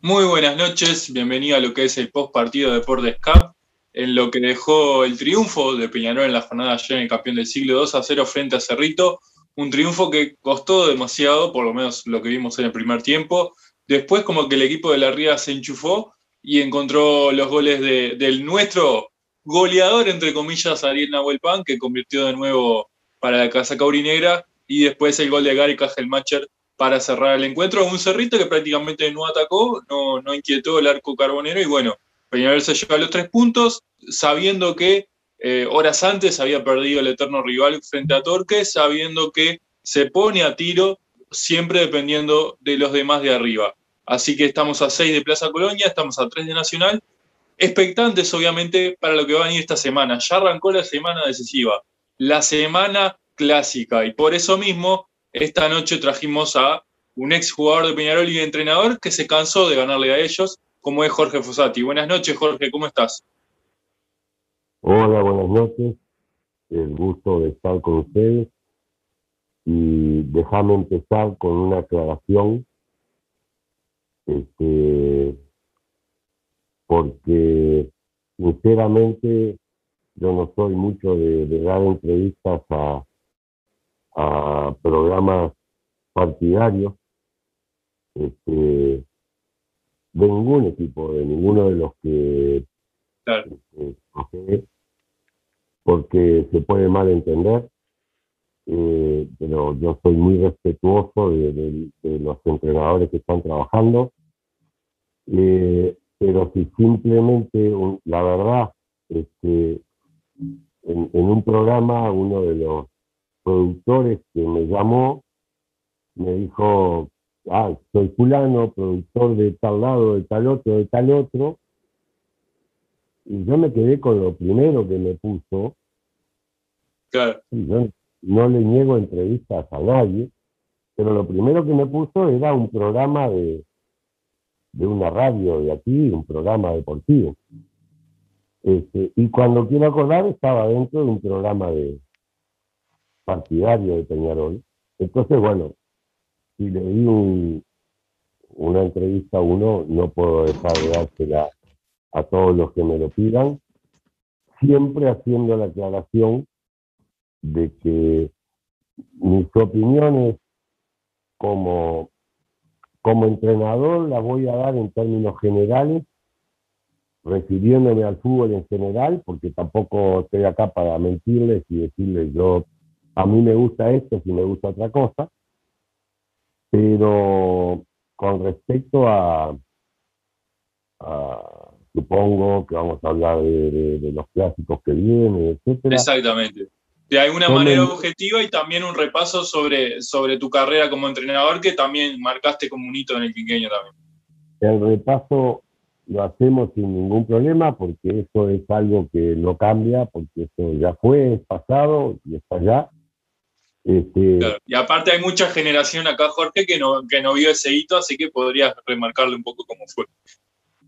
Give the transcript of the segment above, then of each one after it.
Muy buenas noches, bienvenido a lo que es el post partido de Deportes Cup, en lo que dejó el triunfo de Peñarol en la jornada ayer en el campeón del siglo 2 a 0 frente a Cerrito, un triunfo que costó demasiado, por lo menos lo que vimos en el primer tiempo. Después como que el equipo de la Ría se enchufó y encontró los goles de, del nuestro goleador, entre comillas, Ariel Nahuel Pan, que convirtió de nuevo para la Casa Caurinera, y después el gol de Gary Cajelmacher para cerrar el encuentro. Un Cerrito que prácticamente no atacó, no, no inquietó el arco carbonero, y bueno, Peñarol se lleva los tres puntos, sabiendo que eh, horas antes había perdido el eterno rival frente a Torque, sabiendo que se pone a tiro siempre dependiendo de los demás de arriba. Así que estamos a 6 de Plaza Colonia, estamos a 3 de Nacional, expectantes obviamente para lo que va a venir esta semana. Ya arrancó la semana decisiva, la semana clásica, y por eso mismo esta noche trajimos a un ex jugador de Peñarol y entrenador que se cansó de ganarle a ellos, como es Jorge Fosati. Buenas noches, Jorge, ¿cómo estás? Hola, buenas noches. El gusto de estar con ustedes. Y déjame empezar con una aclaración. Este, porque sinceramente yo no soy mucho de, dar entrevistas a, a, programas partidarios este, de ningún equipo, de ninguno de los que porque se puede mal entender, eh, pero yo soy muy respetuoso de, los entrenadores que están trabajando, eh, pero si simplemente, la verdad, este, en, en un programa uno de los productores que me llamó me dijo, ah, soy fulano, productor de tal lado, de tal otro, de tal otro, y yo me quedé con lo primero que me puso. Claro. yo no le niego entrevistas a nadie, pero lo primero que me puso era un programa de, de una radio de aquí, un programa deportivo. Este, y cuando quiero acordar estaba dentro de un programa de partidario de Peñarol. Entonces, bueno, si le di una entrevista a uno, no puedo dejar de dársela a todos los que me lo pidan, siempre haciendo la aclaración de que mis opiniones como, como entrenador las voy a dar en términos generales, refiriéndome al fútbol en general, porque tampoco estoy acá para mentirles y decirles yo, a mí me gusta esto si me gusta otra cosa, pero con respecto a, a supongo que vamos a hablar de, los clásicos que vienen, etcétera. Exactamente. De alguna manera objetiva y también un repaso sobre, sobre tu carrera como entrenador que también marcaste como un hito en el quinqueño también. El repaso lo hacemos sin ningún problema porque eso es algo que no cambia, porque eso ya fue, es pasado y está allá. Este... Y aparte hay mucha generación acá, Jorge, que no, que no vio ese hito, así que podrías remarcarle un poco cómo fue.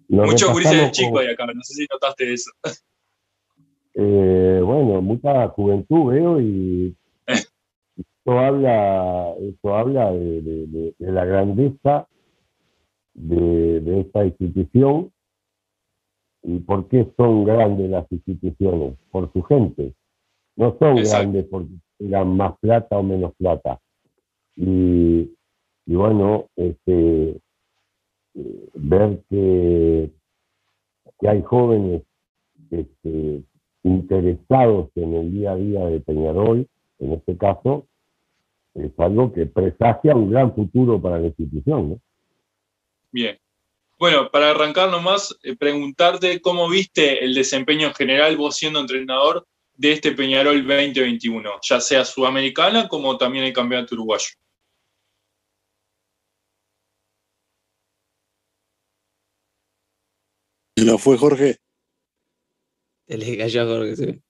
Muchos gurises de chico hay acá, no sé si notaste eso. Eh, bueno, mucha juventud veo y esto habla, esto habla de, la grandeza de, esta institución y por qué son grandes las instituciones, por su gente. No son grandes porque tengan más plata o menos plata. Y, bueno, este, ver que, que hay jóvenes este, interesados en el día a día de Peñarol, en este caso, es algo que presagia un gran futuro para la institución. Bien. Bueno, para arrancar nomás, eh, preguntarte cómo viste el desempeño en general, vos siendo entrenador de este Peñarol 2021, ya sea sudamericana como también el campeonato uruguayo. ¿Se lo fue Jorge? Se le cayó a Jorge, sí.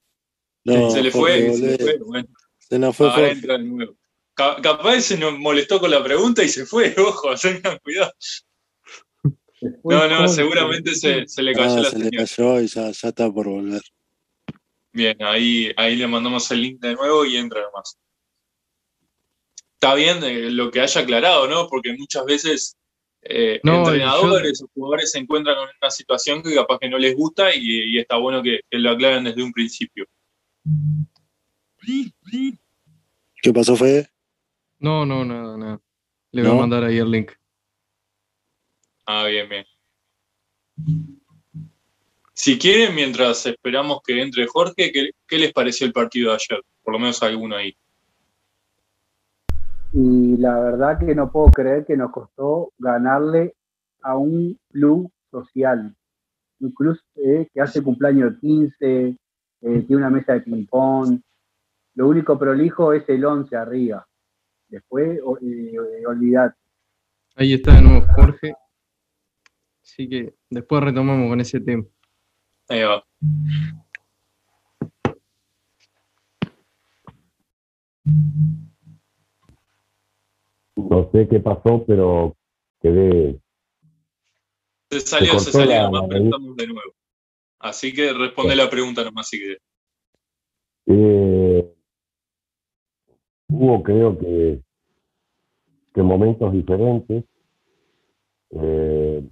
No, se le fue, se le fue. Bueno. Se nos fue Ahora entra de nuevo. Capaz se nos molestó con la pregunta y se fue, ojo, tengan cuidado. No, no, seguramente se, se, le cayó ah, la Se le cayó y ya, ya, está por volver. Bien, ahí, ahí le mandamos el link de nuevo y entra nomás. Está bien eh, lo que haya aclarado, ¿no? Porque muchas veces eh, No, entrenadores o jugadores se encuentran en una situación que capaz que no les gusta y, y está bueno que, que lo aclaren desde un principio. ¿Qué pasó, Fede? No, no, nada, nada. Le voy a mandar ahí el link. Ah, bien, bien. Si quieren, mientras esperamos que entre Jorge, ¿qué, qué les pareció el partido de ayer? Por lo menos alguno ahí. Y la verdad que no puedo creer que nos costó ganarle a un club social. Un club eh, que hace cumpleaños 15, eh, tiene una mesa de ping-pong. Lo único prolijo es el 11 arriba. Después, o- eh, olvidate. Ahí está de nuevo Jorge. Así que después retomamos con ese tema. Ahí va. No sé qué pasó, pero quedé. Se salió, se salió la- nomás, pero estamos de nuevo. Así que responde la pregunta nomás si querés. Eh, hubo, creo que, que momentos diferentes, eh,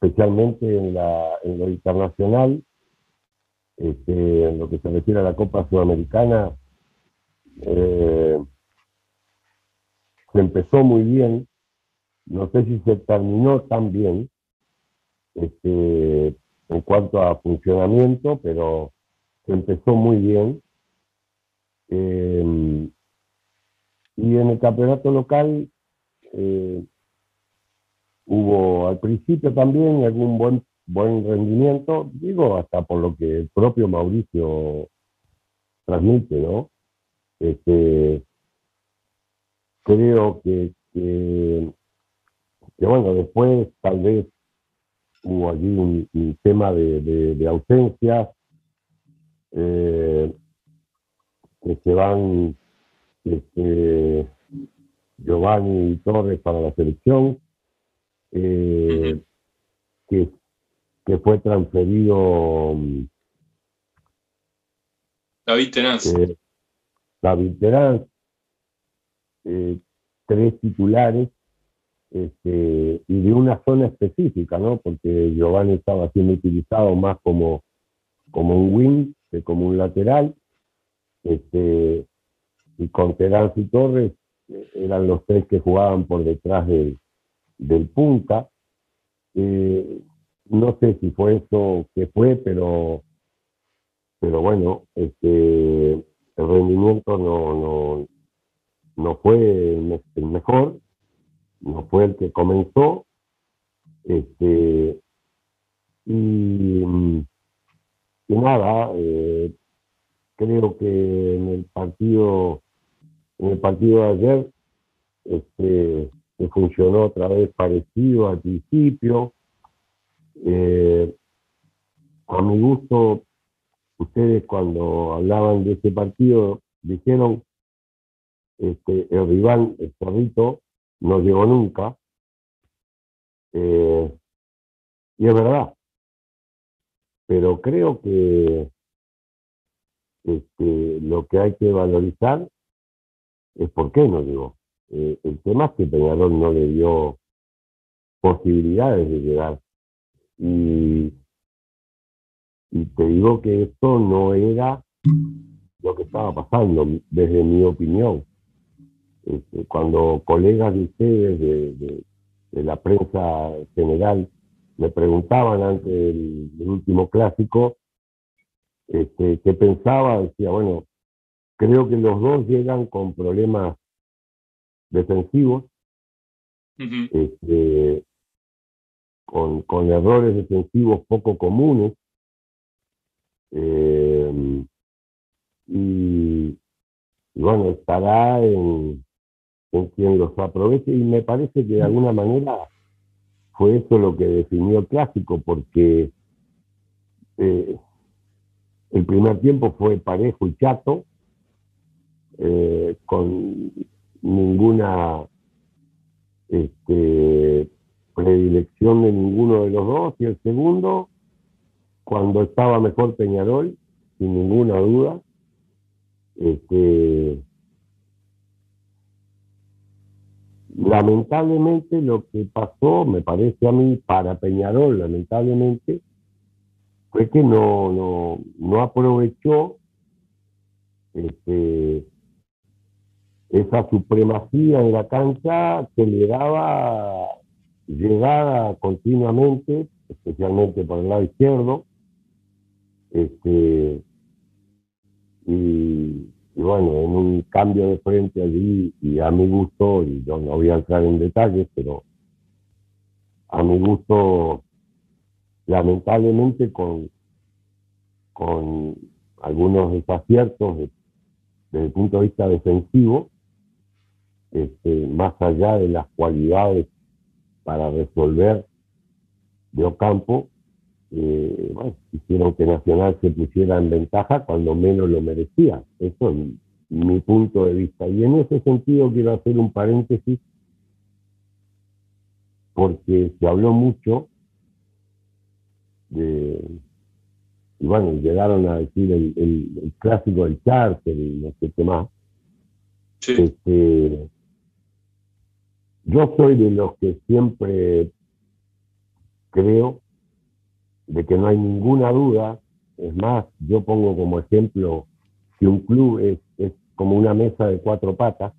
especialmente en, la, en lo internacional, este, en lo que se refiere a la Copa Sudamericana. eh, se empezó muy bien, no sé si se terminó tan bien este, en cuanto a funcionamiento, pero se empezó muy bien. Eh, y en el campeonato local eh, hubo al principio también algún buen, buen rendimiento, digo, hasta por lo que el propio Mauricio transmite, ¿no? Este, creo que, que, bueno, después tal vez hubo allí un, tema de, de, eh, que se van este, Giovanni Torres para la selección, eh, que, que fue transferido mm, David Tenaz. eh, David Terán, eh, tres titulares este, y de una zona específica, ¿no? Porque Giovanni estaba siendo utilizado más como, como un wing que como un lateral. Este, y con Terán y Torres eh, eran los tres que jugaban por detrás del, del punta. Eh, no sé si fue eso que fue, pero, pero bueno, este, el rendimiento no, no, no fue el me- el mejor, no fue el que comenzó. Este, y, y nada, eh, creo que en el partido, en el partido de ayer, este, que funcionó otra vez parecido al principio. Eh, a mi gusto, ustedes cuando hablaban de ese partido dijeron este, el rival, el Cerrito, no llegó nunca. Eh, y es verdad. Pero creo que este, lo que hay que valorizar es por qué no llegó. Eh, el tema es que Peñarol no le dio posibilidades de llegar. Y, te digo que esto no era lo que estaba pasando, desde mi opinión. Este, cuando colegas de ustedes, de, de- de la prensa general, me preguntaban antes del, del último clásico este, qué pensaba, decía, bueno, creo que los dos llegan con problemas defensivos, este, con, con errores defensivos poco comunes. eh, y, y bueno, estará en, en quien los aproveche y me parece que de alguna manera fue eso lo que definió el clásico, porque eh, el primer tiempo fue parejo y chato, eh, con ninguna este, predilección de ninguno de los dos, y el segundo, cuando estaba mejor Peñarol, sin ninguna duda, este, lamentablemente lo que pasó, me parece a mí, para Peñarol, lamentablemente, fue que no, no, no aprovechó este, esa supremacía en la cancha que le daba llegada continuamente, especialmente por el lado izquierdo, este, y, bueno, en un cambio de frente allí, y a mi gusto, y yo no voy a entrar en detalles, pero a mi gusto, lamentablemente con, con algunos desaciertos desde el punto de vista defensivo, este, más allá de las cualidades para resolver de Ocampo, eh, bueno, hicieron que Nacional se pusiera en ventaja cuando menos lo merecía. Eso es mi punto de vista. Y en ese sentido quiero hacer un paréntesis porque se habló mucho de, y bueno, llegaron a decir el, clásico del charter y no sé qué más. Este, yo soy de los que siempre creo de que no hay ninguna duda. Es más, yo pongo como ejemplo que un club es, es como una mesa de cuatro patas,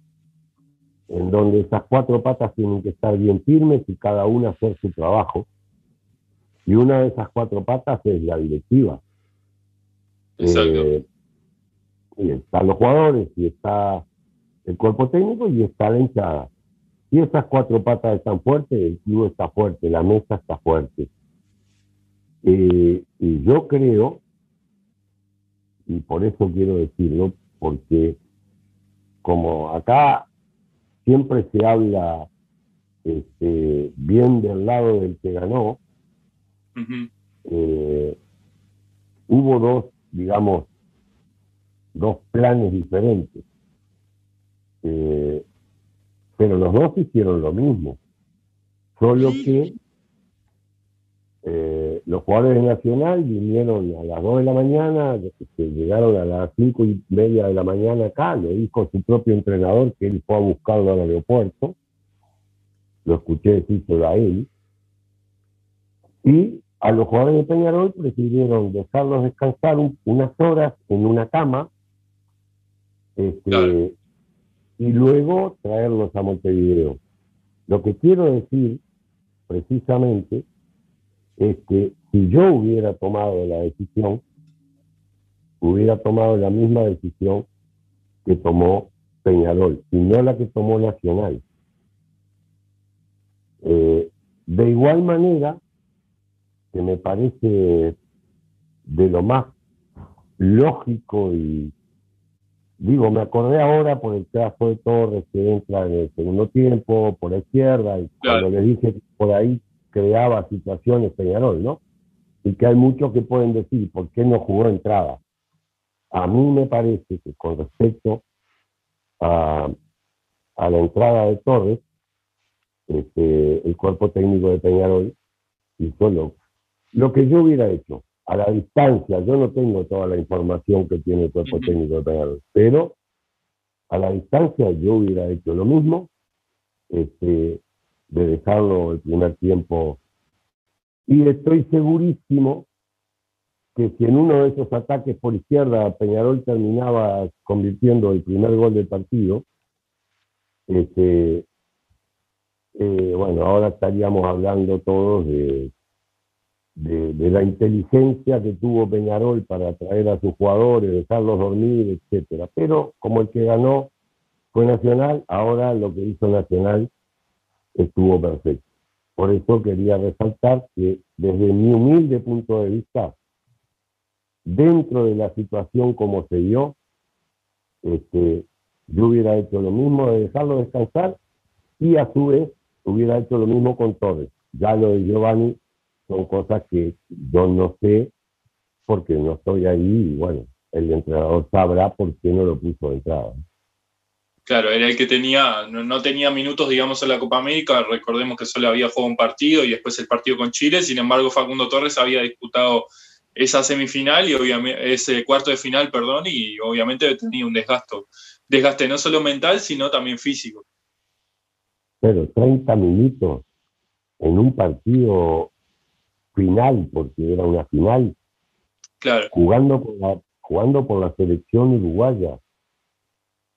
en donde esas cuatro patas tienen que estar bien firmes y cada una hacer su trabajo. Y una de esas cuatro patas es la directiva. Exacto. Eh, y están los jugadores, y está el cuerpo técnico, y está la hinchada. Y esas cuatro patas están fuertes, el club está fuerte, la mesa está fuerte. Eh, y yo creo, y por eso quiero decirlo, porque como acá siempre se habla este, bien del lado del que ganó, eh, hubo dos, digamos, dos planes diferentes. Eh, pero los dos hicieron lo mismo, solo que eh, los jugadores de Nacional vinieron a las 2 de la mañana, llegaron a las 5 y media de la mañana acá, lo dijo su propio entrenador que él fue a buscarlo al aeropuerto, lo escuché decírselo a él, y a los jugadores de Peñarol prefirieron dejarlos descansar unas horas en una cama este, y luego traerlos a Montevideo. Lo que quiero decir precisamente es que si yo hubiera tomado la decisión, hubiera tomado la misma decisión que tomó Peñarol, y no la que tomó Nacional. Eh, de igual manera, que me parece de lo más lógico y digo, me acordé ahora por el caso de Torres que entra en el segundo tiempo por la izquierda y cuando le dije que por ahí creaba situaciones Peñarol, ¿no? Y que hay muchos que pueden decir, ¿por qué no jugó entrada? A mí me parece que con respecto a, a la entrada de Torres, este, el cuerpo técnico de Peñarol hizo lo, lo que yo hubiera hecho a la distancia. Yo no tengo toda la información que tiene el cuerpo técnico de Peñarol, pero a la distancia yo hubiera hecho lo mismo. Este, de dejarlo el primer tiempo. Y estoy segurísimo que si en uno de esos ataques por izquierda Peñarol terminaba convirtiendo el primer gol del partido, este, eh, bueno, ahora estaríamos hablando todos de, de, la inteligencia que tuvo Peñarol para atraer a sus jugadores, dejarlos dormir, etcétera. Pero como el que ganó fue Nacional, ahora lo que hizo Nacional estuvo perfecto. Por eso quería resaltar que desde mi humilde punto de vista, dentro de la situación como se dio, este, yo hubiera hecho lo mismo de dejarlo descansar y a su vez hubiera hecho lo mismo con Torres. Ya lo de Giovanni son cosas que yo no sé porque no estoy ahí y bueno, el entrenador sabrá por qué no lo puso de entrada. Claro, era el que tenía, no, tenía minutos, digamos, en la Copa América. Recordemos que solo había jugado un partido y después el partido con Chile. Sin embargo, Facundo Torres había disputado esa semifinal y obviamente ese cuarto de final, perdón, y obviamente tenía un desgasto, desgaste no solo mental, sino también físico. pero 30 minutos en un partido final, porque era una final, Claro, jugando por la, jugando por la selección uruguaya,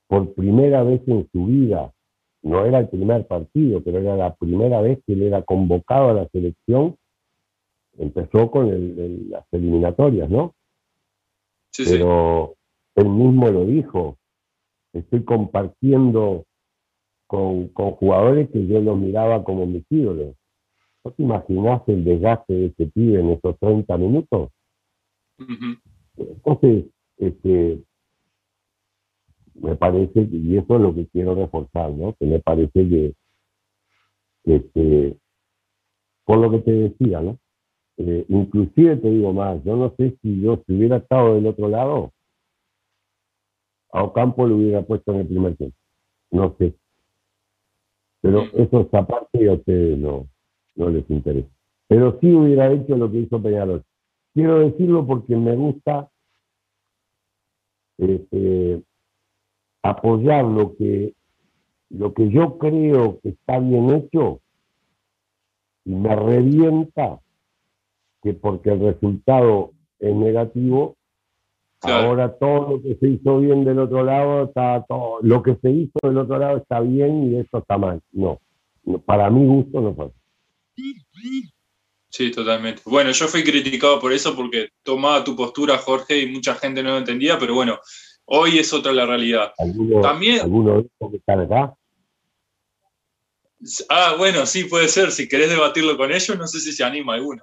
por primera vez en su vida, no era el primer partido, pero era la primera vez que él era convocado a la selección, empezó con el- el- las eliminatorias, ¿no? sí, sí. pero él mismo lo dijo, estoy compartiendo con, con jugadores que yo los miraba como mis ídolos. ¿No te imaginas el desgaste de ese pibe en esos 30 minutos? Entonces, este, me parece, y eso es lo que quiero reforzar, ¿no? Que me parece que, este, por lo que te decía, ¿no? Eh, inclusive te digo más, yo no sé si yo si hubiera estado del otro lado, a Ocampo lo hubiera puesto en el primer tiempo. No sé. Pero eso es aparte a ustedes no, no les interesa. Pero sí hubiera hecho lo que hizo Peñarol. Quiero decirlo porque me gusta este, apoyar lo que, lo que yo creo que está bien hecho y me revienta que porque el resultado es negativo, Claro. ahora todo lo que se hizo bien del otro lado está todo, lo que se hizo del otro lado está bien y esto está mal. No, no, para mi gusto no fue. Sí, totalmente. Bueno, yo fui criticado por eso porque tomaba tu postura, Jorge, y mucha gente no lo entendía, pero bueno, hoy es otra la realidad. ¿Alguno, También- alguno de estos que están acá? Ah, bueno, sí, puede ser. Si querés debatirlo con ellos, no sé si se anima alguno.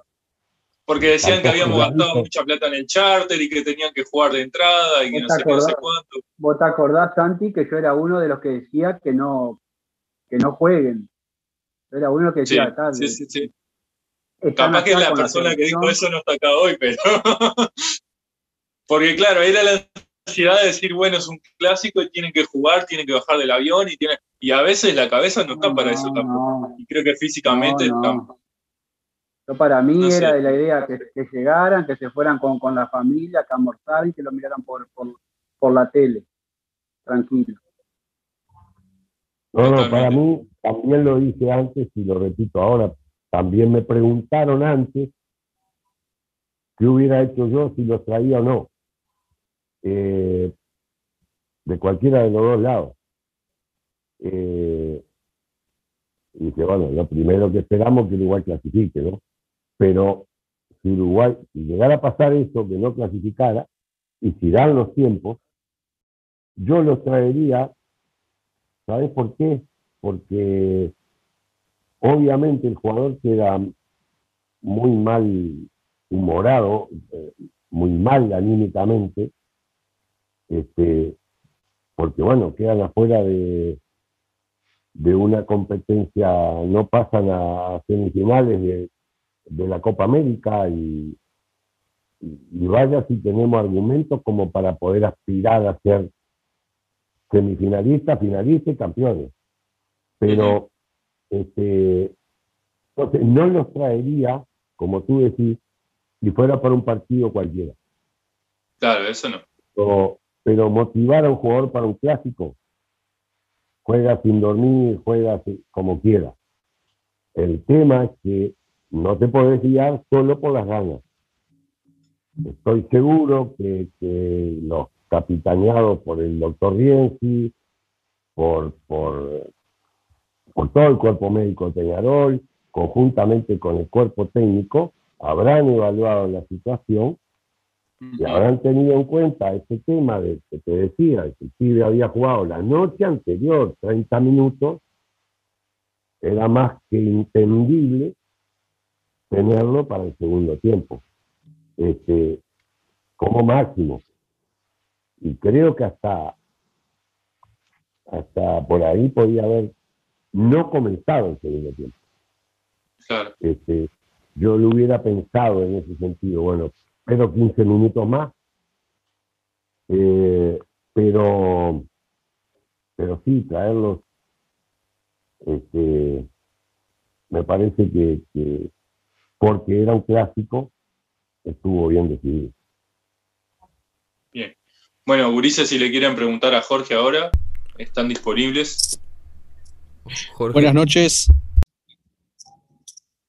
Porque decían que habíamos gastado mucha plata en el charter y que tenían que jugar de entrada y que ¿Vos no te sé no sé acordás? cuánto. ¿Vos te acordás, Santi, que yo era uno de los que decía que no, que no jueguen? Era uno que Sí, decía, "Tal, sí, sí, sí. están Capaz que acá la persona que dijo selección". eso no está acá hoy, pero. Porque claro, era la ansiedad de decir, bueno, es un clásico y tienen que jugar, tienen que bajar del avión y tienen. Y a veces la cabeza no está para eso No, tampoco. no, Y creo que físicamente no. Yo para mí No sé. era de la idea que, que llegaran, que se fueran con, con la familia, que almorzaran y que lo miraran por, por, por la tele. Tranquilo. No, no, para mí, también lo dije antes y lo repito ahora, también me preguntaron antes qué hubiera hecho yo si los traía o no. Eh, de cualquiera de los dos lados. Eh, y dije, bueno, lo primero que esperamos es que Uruguay clasifique, ¿no? Pero si Uruguay, si llegara a pasar eso, que no clasificara, y si dan los tiempos, yo los traería ¿Sabes por qué? Porque obviamente el jugador queda muy mal humorado, eh, muy mal anímicamente, este, porque bueno, quedan afuera de, de una competencia, no pasan a semifinales de, de la Copa América y, vaya si tenemos argumentos como para poder aspirar a ser semifinalistas, finalistas y campeones. Pero este, entonces no los traería, como tú decís, si fuera para un partido cualquiera. Claro, eso no. Pero motivar a un jugador para un clásico, juega sin dormir, juega como quiera. El tema es que no te podés guiar solo por las ganas. Estoy seguro que, que los capitaneados por el doctor Rienzi, por, por, por todo el cuerpo médico de Peñarol, conjuntamente con el cuerpo técnico, habrán evaluado la situación y habrán tenido en cuenta este tema de que te decía, que el pibe había jugado la noche anterior 30 minutos, era más que entendible tenerlo para el segundo tiempo, este, como máximo. Y creo que hasta, hasta por ahí podía haber no comenzado el segundo tiempo. Claro. Este, yo lo hubiera pensado en ese sentido, bueno, pero 15 minutos más. Eh, pero, pero sí, traerlos, este, me parece que, que porque era un clásico, estuvo bien decidido. Bueno, Gurises, si le quieren preguntar a Jorge ahora, están disponibles. Jorge. Buenas noches.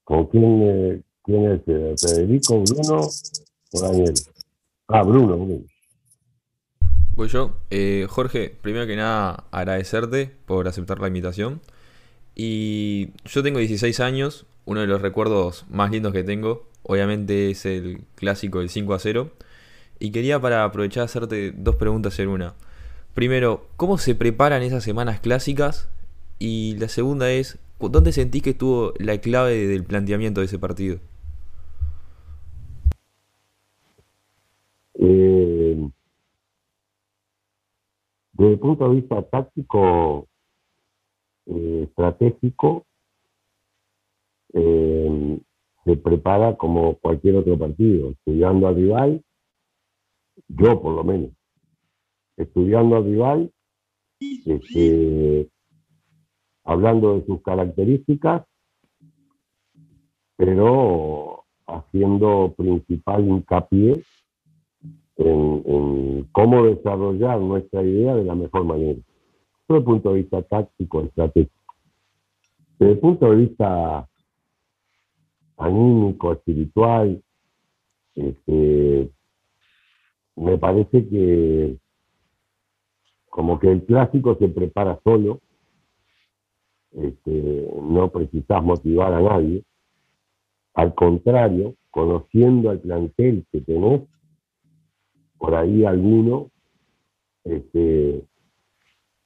¿Con quién, eh, quién es? eh, ¿Federico, Bruno o Daniel? Ah, Bruno, Bruno. Voy yo. Eh, Jorge, primero que nada, agradecerte por aceptar la invitación. Y yo tengo 16 años, uno de los recuerdos más lindos que tengo, obviamente es el clásico del 5 a 0. Y quería para aprovechar hacerte dos preguntas en una. Primero, ¿cómo se preparan esas semanas clásicas? Y la segunda es, ¿dónde sentís que estuvo la clave del planteamiento de ese partido? Eh, desde el punto de vista táctico, eh, estratégico, eh, se prepara como cualquier otro partido, estudiando al rival, yo por lo menos, estudiando al rival, este, hablando de sus características, pero haciendo principal hincapié en, cómo desarrollar nuestra idea de la mejor manera. Desde el punto de vista táctico, estratégico. Desde el punto de vista anímico, espiritual, este, me parece que como que el clásico se prepara solo, este, no precisas motivar a nadie, al contrario, conociendo al plantel que tenés, por ahí alguno, este,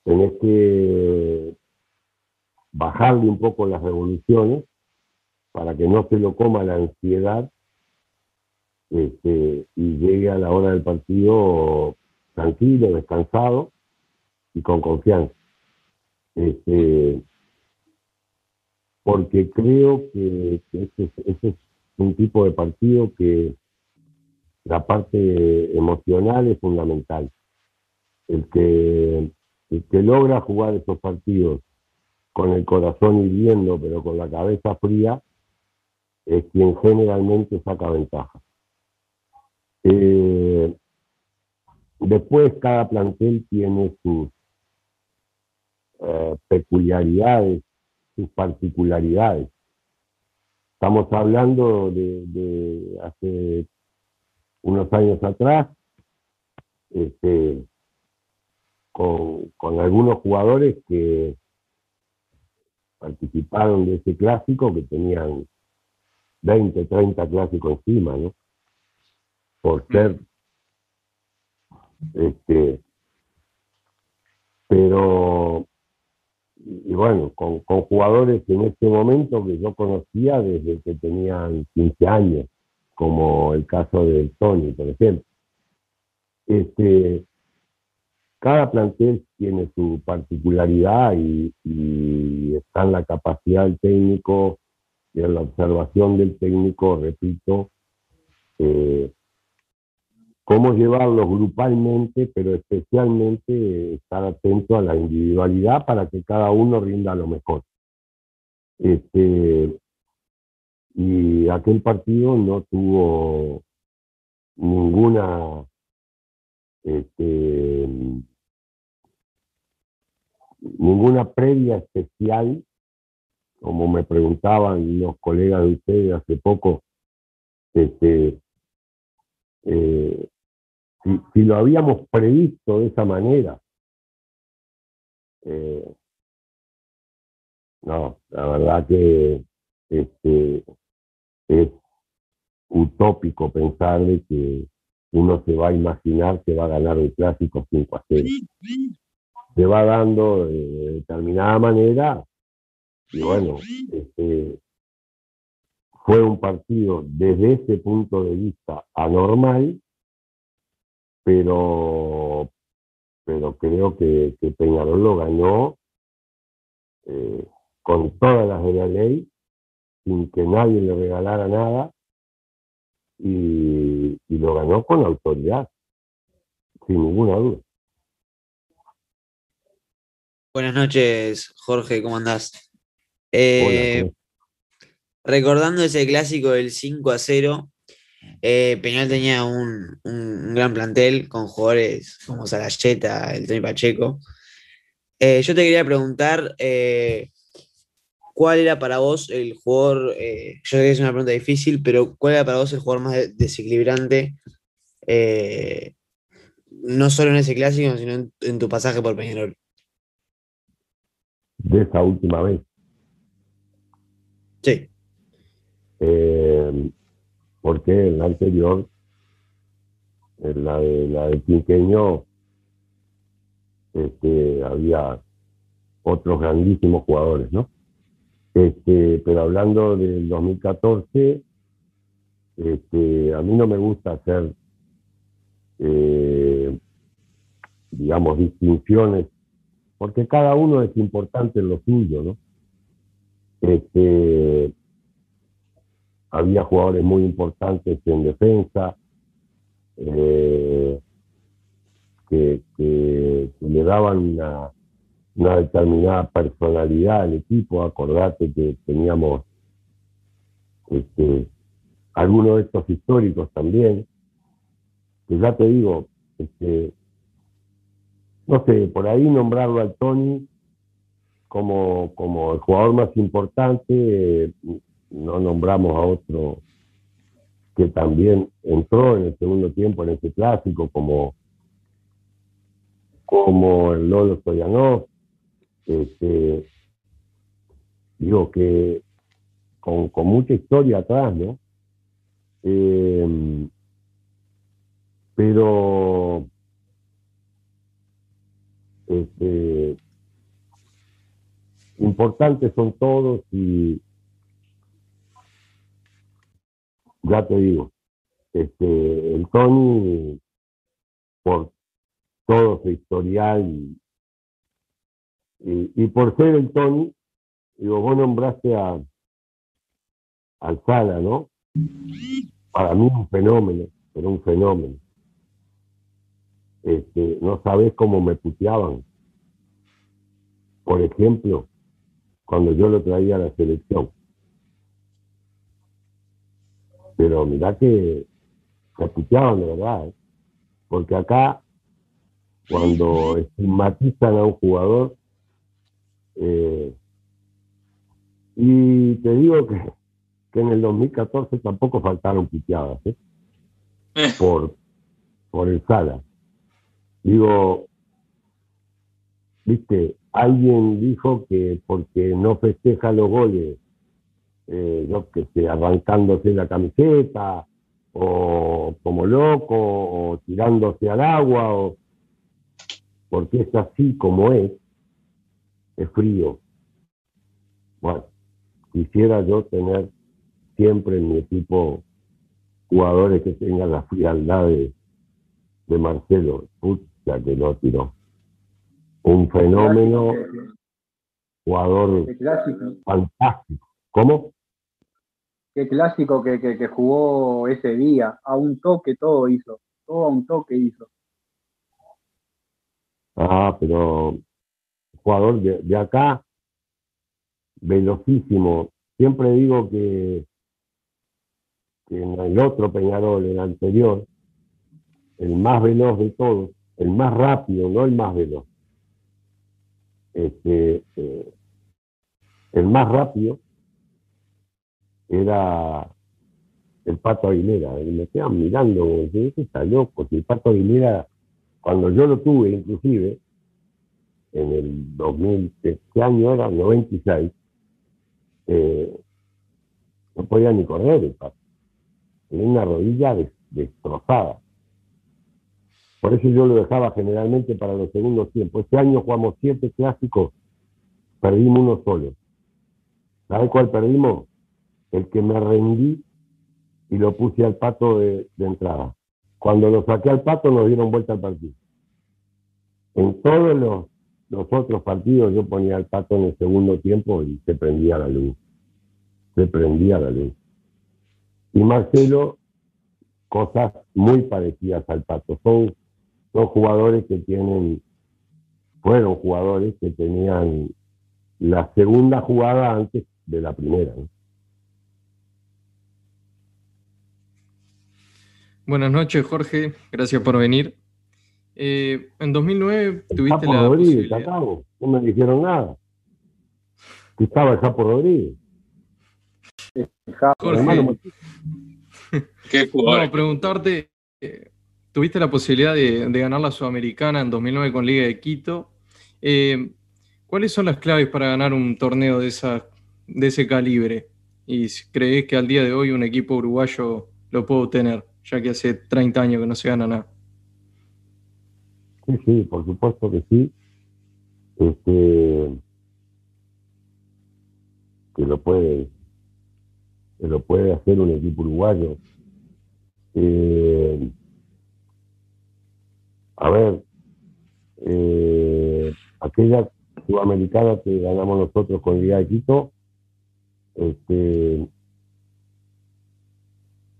tenés que bajarle un poco las revoluciones para que no se lo coma la ansiedad este, y llegue a la hora del partido tranquilo, descansado y con confianza. Este, porque creo que, que ese, es- ese es un tipo de partido que la parte emocional es fundamental. El que, el que logra jugar esos partidos con el corazón hirviendo, pero con la cabeza fría, es quien generalmente saca ventaja. Eh, después cada plantel tiene sus eh, peculiaridades, sus particularidades. Estamos hablando de, de hace unos años atrás, este, con, con algunos jugadores que participaron de ese clásico que tenían 20, 30 clásicos encima, ¿no? Por ser, este, pero, y bueno, con, con jugadores en ese momento que yo conocía desde que tenían 15 años, como el caso del Tony, por ejemplo. Este, cada plantel tiene su particularidad y, y está en la capacidad del técnico y en la observación del técnico, repito, eh, cómo llevarlos grupalmente, pero especialmente estar atento a la individualidad para que cada uno rinda lo mejor. Este, y aquel partido no tuvo ninguna este, ninguna previa especial, como me preguntaban los colegas de ustedes hace poco, este, eh, si, si lo habíamos previsto de esa manera. Eh, no, la verdad que este, es utópico pensar de que uno se va a imaginar que va a ganar un clásico 5 a 0. Se va dando de determinada manera y bueno, este, fue un partido desde ese punto de vista anormal, pero, pero creo que, que Peñarol lo ganó eh, con todas las de la ley, sin que nadie le regalara nada, y, y lo ganó con autoridad, sin ninguna duda. Buenas noches, Jorge, ¿cómo andás? Eh, recordando ese clásico del 5 a 0, eh, Peñarol tenía un, un- un gran plantel con jugadores como Sarayeta, el Tony Pacheco. Eh, yo te quería preguntar, eh, ¿cuál era para vos el jugador, eh, yo sé que es una pregunta difícil, pero cuál era para vos el jugador más de- desequilibrante, no solo en ese clásico, sino en, en tu pasaje por Peñarol? de esa última vez. Sí, Eh, porque en la anterior, en la de la este, había otros grandísimos jugadores, ¿no? Este, pero hablando del 2014, este, a mí no me gusta hacer, eh, digamos, distinciones, porque cada uno es importante en lo suyo, ¿no? Este, había jugadores muy importantes en defensa, eh, que, le daban una, una determinada personalidad al equipo. Acordate que teníamos este, algunos de estos históricos también, que ya te digo, este, no sé, por ahí nombrarlo al Tony como, como el jugador más importante, eh, no nombramos a otro que también entró en el segundo tiempo en ese clásico como como el Lolo Stoyanov este digo que con, con mucha historia atrás no Eh, pero este importantes son todos y ya te digo, este, el Tony, por todo su historial y, por ser el Tony, digo, vos nombraste a al Sala, ¿no? Para mí un fenómeno, pero un fenómeno. Este, no sabés cómo me puteaban. Por ejemplo, cuando yo lo traía a la selección. Pero mirá que se puteaban de verdad, ¿eh? porque acá cuando estigmatizan a un jugador, eh, y te digo que, que en el 2014 tampoco faltaron piteadas, ¿eh? Eh. por, por el Sala. Digo, viste, alguien dijo que porque no festeja los goles, eh, yo que sé, arrancándose la camiseta, o como loco, o tirándose al agua, o porque es así como es, es frío. Bueno, quisiera yo tener siempre en mi equipo jugadores que tengan la frialdad de, de Marcelo, pucha que lo tiró. Un fenómeno, jugador fantástico. ¿Cómo? Qué clásico que, que, que jugó ese día. A un toque todo hizo. Todo a un toque hizo. Ah, pero jugador de, de acá, velocísimo. Siempre digo que, que en el otro Peñarol, el anterior, el más veloz de todos, el más rápido, no el más veloz. Este, eh, el más rápido era el Pato Aguilera. Y me quedan mirando, diciendo, "Este está loco. Si el Pato Aguilera, cuando yo lo tuve, inclusive, en el 2000, ¿qué qué año era? 96, eh, no podía ni correr el Pato. Tenía una rodilla des- destrozada. Por eso yo lo dejaba generalmente para los segundos tiempos. Este año jugamos siete clásicos, perdimos uno solo. ¿Sabe cuál perdimos? El que me rendí y lo puse al pato de, entrada. Cuando lo saqué al pato nos dieron vuelta al partido. En todos los, otros partidos yo ponía al pato en el segundo tiempo y se prendía la luz. Se prendía la luz. Y Marcelo, cosas muy parecidas al pato. Son, son jugadores que tienen, fueron jugadores que tenían la segunda jugada antes de la primera. Buenas noches, Jorge. Gracias por venir. Eh, en 2009 Está tuviste por la Rodríguez, acabo. No me dijeron nada. estaba el Japo Rodríguez. Jorge, Hermano. Qué bueno, preguntarte, eh, tuviste la posibilidad de, de ganar la Sudamericana en 2009 con Liga de Quito. Eh, ¿Cuáles son las claves para ganar un torneo de, esa, de ese calibre? ¿Y si crees que al día de hoy un equipo uruguayo lo puede obtener, ya que hace 30 años que no se gana nada? Sí, sí, por supuesto que sí. Este, que lo puede, que lo puede hacer un equipo uruguayo. Eh, a ver, eh, aquella sudamericana que ganamos nosotros con Liga de Quito, este,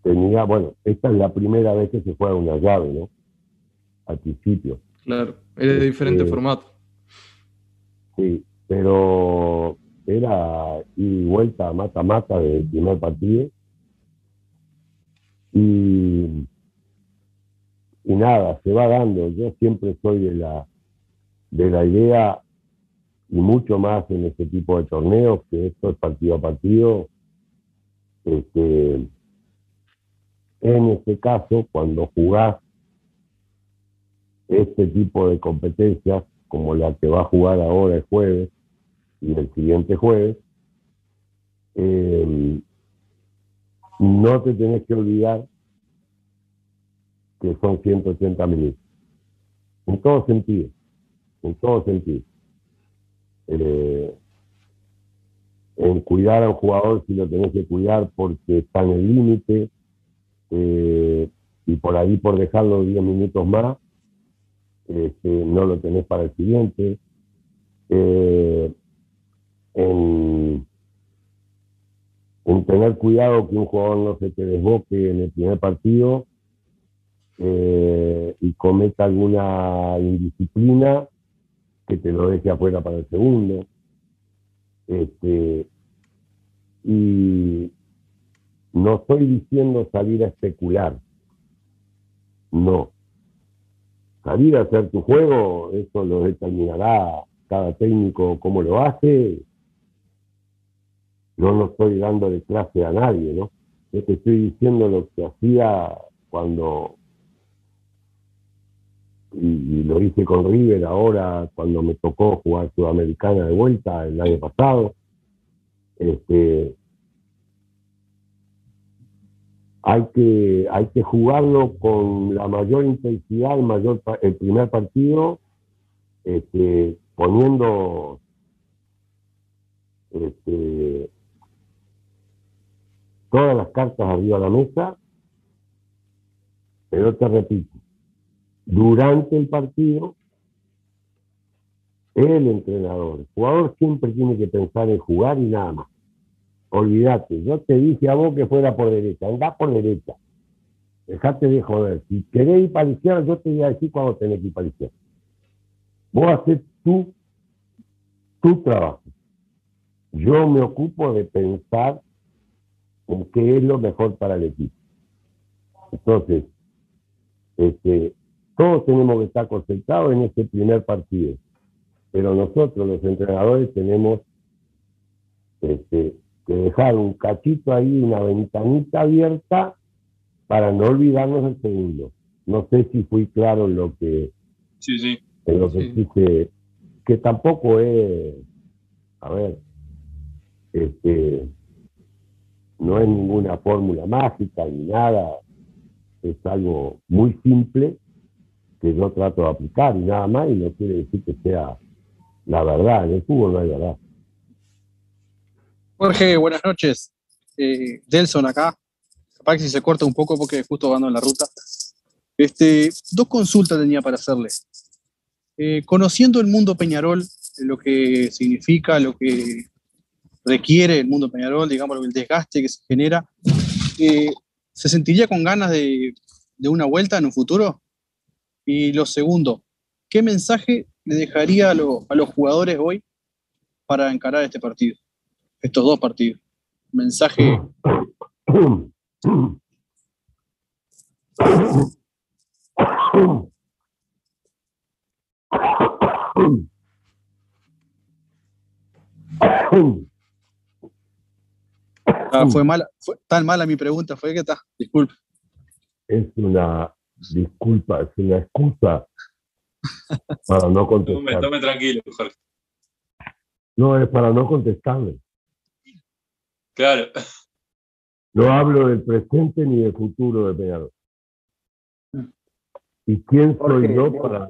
tenía, bueno, esta es la primera vez que se juega una llave, ¿no? Al principio. Claro, es de diferente Este, formato. Sí, pero era y vuelta mata-mata desde el primer partido. Y, y nada, se va dando. Yo siempre soy de la, de la idea, y mucho más en este tipo de torneos, que esto es partido a partido. Este, en este caso, cuando jugás este tipo de competencias, como la que va a jugar ahora el jueves y el siguiente jueves, eh, no te tenés que olvidar que son 180 minutos. En todo sentido, en todo sentido. Eh, en cuidar a un jugador si lo tenés que cuidar porque está en el límite eh, y por ahí por dejarlo 10 minutos más este, no lo tenés para el siguiente. Eh, en, en tener cuidado que un jugador no se te desboque en el primer partido eh, y cometa alguna indisciplina que te lo deje afuera para el segundo. Este, y no estoy diciendo salir a especular, no salir a hacer tu juego, eso lo determinará cada técnico cómo lo hace. No no estoy dando de clase a nadie, ¿no? Yo te estoy diciendo lo que hacía cuando, y, y lo hice con River ahora, cuando me tocó jugar Sudamericana de vuelta el año pasado. Este, hay que, hay que jugarlo con la mayor intensidad, el, mayor, el primer partido, este, poniendo este, todas las cartas arriba de la mesa, pero te repito, durante el partido, el entrenador, el jugador siempre tiene que pensar en jugar y nada más. Olvídate, yo te dije a vos que fuera por derecha, anda por derecha. Dejate de joder. Si querés ir para la yo te voy a decir cuando tenés que ir para la. Vos haces tu, tu trabajo. Yo me ocupo de pensar en qué es lo mejor para el equipo. Entonces, este, todos tenemos que estar concentrados en este primer partido. Pero nosotros, los entrenadores, tenemos este, que dejar un cachito ahí, una ventanita abierta para no olvidarnos del segundo. No sé si fui claro en lo que, Sí, sí. en lo que Sí. quise, que tampoco es, a ver, este, no es ninguna fórmula mágica ni nada, es algo muy simple que yo trato de aplicar y nada más, y no quiere decir que sea la verdad, en el fútbol no hay verdad. Jorge, buenas noches. Eh, Delson acá. Capaz que si se corta un poco porque justo ando en la ruta. Este, dos consultas tenía para hacerle. Eh, conociendo el mundo Peñarol, lo que significa, lo que requiere el mundo Peñarol, digamos, el desgaste que se genera, eh, ¿se sentiría con ganas de, de una vuelta en un futuro? Y lo segundo, ¿qué mensaje le dejaría a, lo- a los jugadores hoy para encarar este partido? Estos dos partidos. Mensaje Ah, fue mala, fue tan mala mi pregunta, fue que está, disculpe. Es una disculpa, es una excusa para no Tome, contestar. tome tranquilo, Jorge. No, es para no contestarle. Claro. No hablo del presente ni del futuro de Peñarol. ¿Y quién soy yo para,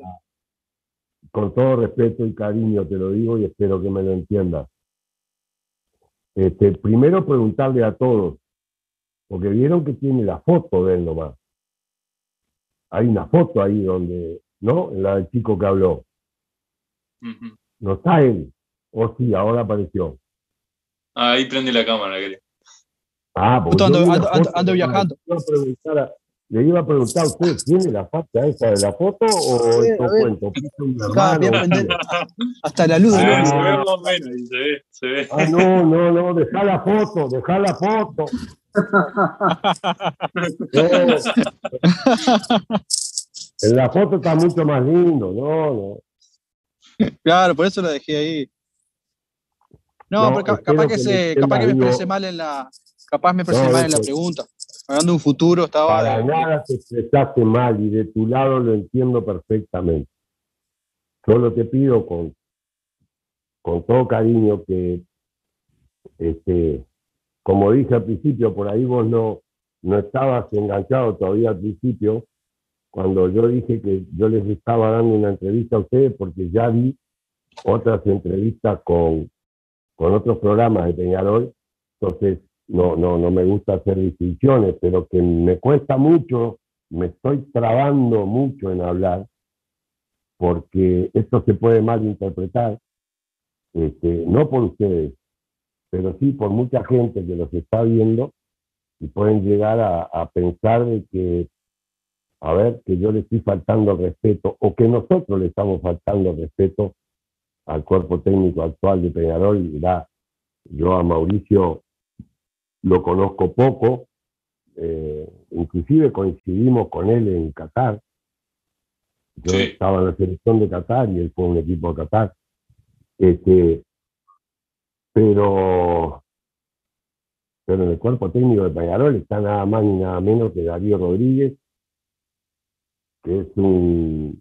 con todo respeto y cariño te lo digo y espero que me lo entiendas? Este, primero preguntarle a todos, porque vieron que tiene la foto de él nomás. Hay una foto ahí donde, ¿no? La del chico que habló. No está él. O sí, ahora apareció. Ah, Ahí prende la cámara, creo. Ah, porque ando- la ando- ando- foto, ando le viajando. iba a Le iba a preguntar a usted, ¿tiene la facha esa de la foto o ver, esto cuento? Hasta la luz de Se ve, Ah. se ve más menos, se ve, se ve. Ah, no, no, no, deja la foto, deja la foto. En la foto está mucho más lindo, no, no. Claro, por eso lo dejé ahí. No, No, pero capaz que, se, me capaz que me expresé mal en la, capaz me expresé No, mal en la pregunta. Hablando de un futuro, estaba Para de- nada te expresaste mal y de tu lado lo entiendo perfectamente. Solo te pido con, con todo cariño que, este, como dije al principio, por ahí vos no, no estabas enganchado todavía al principio, cuando yo dije que yo les estaba dando una entrevista a ustedes porque ya vi otras entrevistas con, con otros programas de Peñarol, entonces no, no, no me gusta hacer distinciones, pero que me cuesta mucho, me estoy trabando mucho en hablar, porque esto se puede malinterpretar, este, no por ustedes, pero sí por mucha gente que los está viendo y pueden llegar a, a pensar de que, a ver, que yo le estoy faltando respeto o que nosotros le estamos faltando respeto al cuerpo técnico actual de Peñarol. Yo a Mauricio lo conozco poco, eh, inclusive coincidimos con él en Qatar. Yo Sí. estaba en la selección de Qatar y él fue un equipo de Qatar. Este, pero, pero en el cuerpo técnico de Peñarol está nada más ni nada menos que Darío Rodríguez, que es un,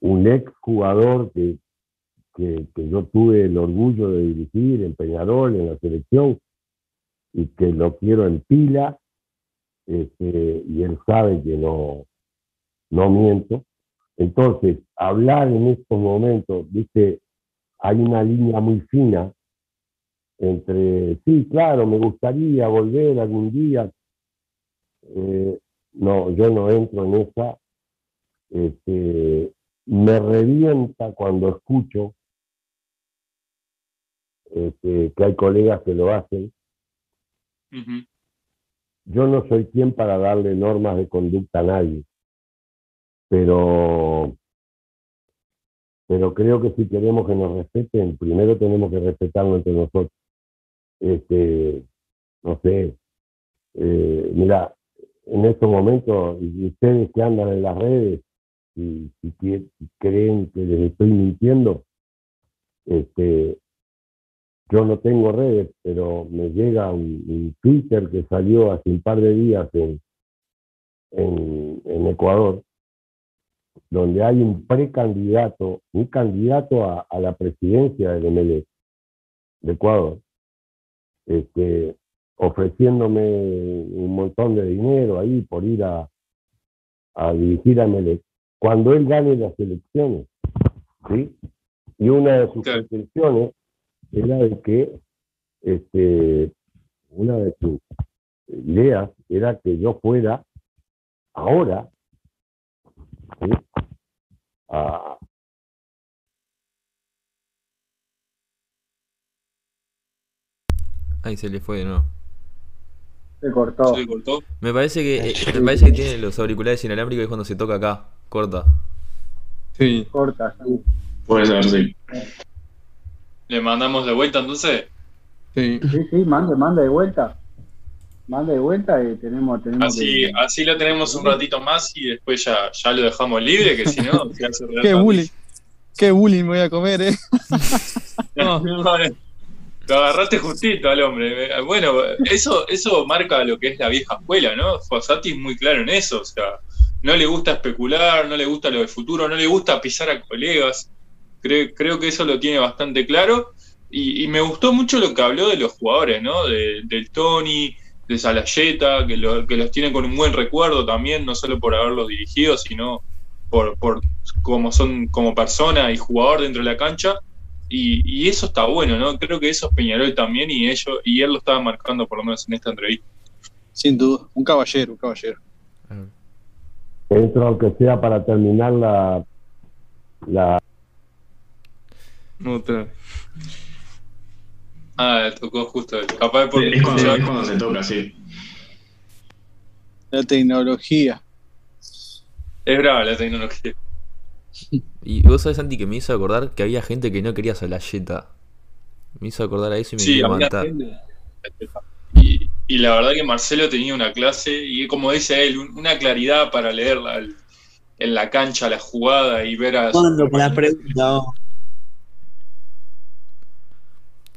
un ex jugador que, que, que yo tuve el orgullo de dirigir en Peñarol, en la selección, y que lo quiero en pila, este, y él sabe que no, no miento. Entonces, hablar en estos momentos, viste, hay una línea muy fina entre, sí, claro, me gustaría volver algún día. Eh, no, yo no entro en esa. Este, me revienta cuando escucho este, que hay colegas que lo hacen. Ujú. Yo no soy quien para darle normas de conducta a nadie, pero, pero creo que si queremos que nos respeten, primero tenemos que respetarnos entre nosotros. Este, no sé, eh, mira, en estos momentos, y ustedes que andan en las redes, si, si creen que les estoy mintiendo, este, yo no tengo redes, pero me llega un, un Twitter que salió hace un par de días en, en, en Ecuador, donde hay un precandidato, un candidato a, a la presidencia del MLE de Ecuador, este, ofreciéndome un montón de dinero ahí por ir a, a dirigir a MLE, cuando él gane las elecciones. ¿sí? Y una de sus Claro. Era de que este, una de sus ideas era que yo fuera ahora ¿sí? a, Ahí se le fue de nuevo. Se cortó. Se cortó. Me parece que, eh, me parece que tiene los auriculares inalámbricos y cuando se toca acá. Corta. Sí. Corta, sí. Puede ser, sí. Le mandamos de vuelta entonces. Sí. Sí, sí, mande, manda de vuelta. Manda de vuelta y tenemos, tenemos Así, que- así lo tenemos un ratito más y después ya, ya lo dejamos libre, que si no, se hace Qué bullying. Qué bullying me voy a comer, eh. No, vale. Lo agarraste justito al hombre. Bueno, eso, eso marca lo que es la vieja escuela, ¿no? Fossati es muy claro en eso. O sea, no le gusta especular, no le gusta lo de futuro, no le gusta pisar a colegas. Creo, creo que eso lo tiene bastante claro. Y, me gustó mucho lo que habló de los jugadores, ¿no? De, del Tony, de Salayeta, que, lo, que los tiene con un buen recuerdo también, no solo por haberlos dirigido, sino por, por cómo son como persona y jugador dentro de la cancha. Y, eso está bueno, ¿no? Creo que eso es Peñarol también y, ellos, y él lo estaba marcando por lo menos en esta entrevista. Sin duda, un caballero, un caballero. Entro aunque sea para terminar la... la... Otra. Ah, tocó justo. Capaz es, cuando, es cuando se toca, sí. La tecnología. Es brava la tecnología. Y vos sabés, Santi, que me hizo acordar que había gente que no quería Salayeta. Me hizo acordar a eso y me sí, matar. Y, y, la verdad que Marcelo tenía una clase y como dice él, una claridad para leerla en la cancha, la jugada y ver a... la pregunta,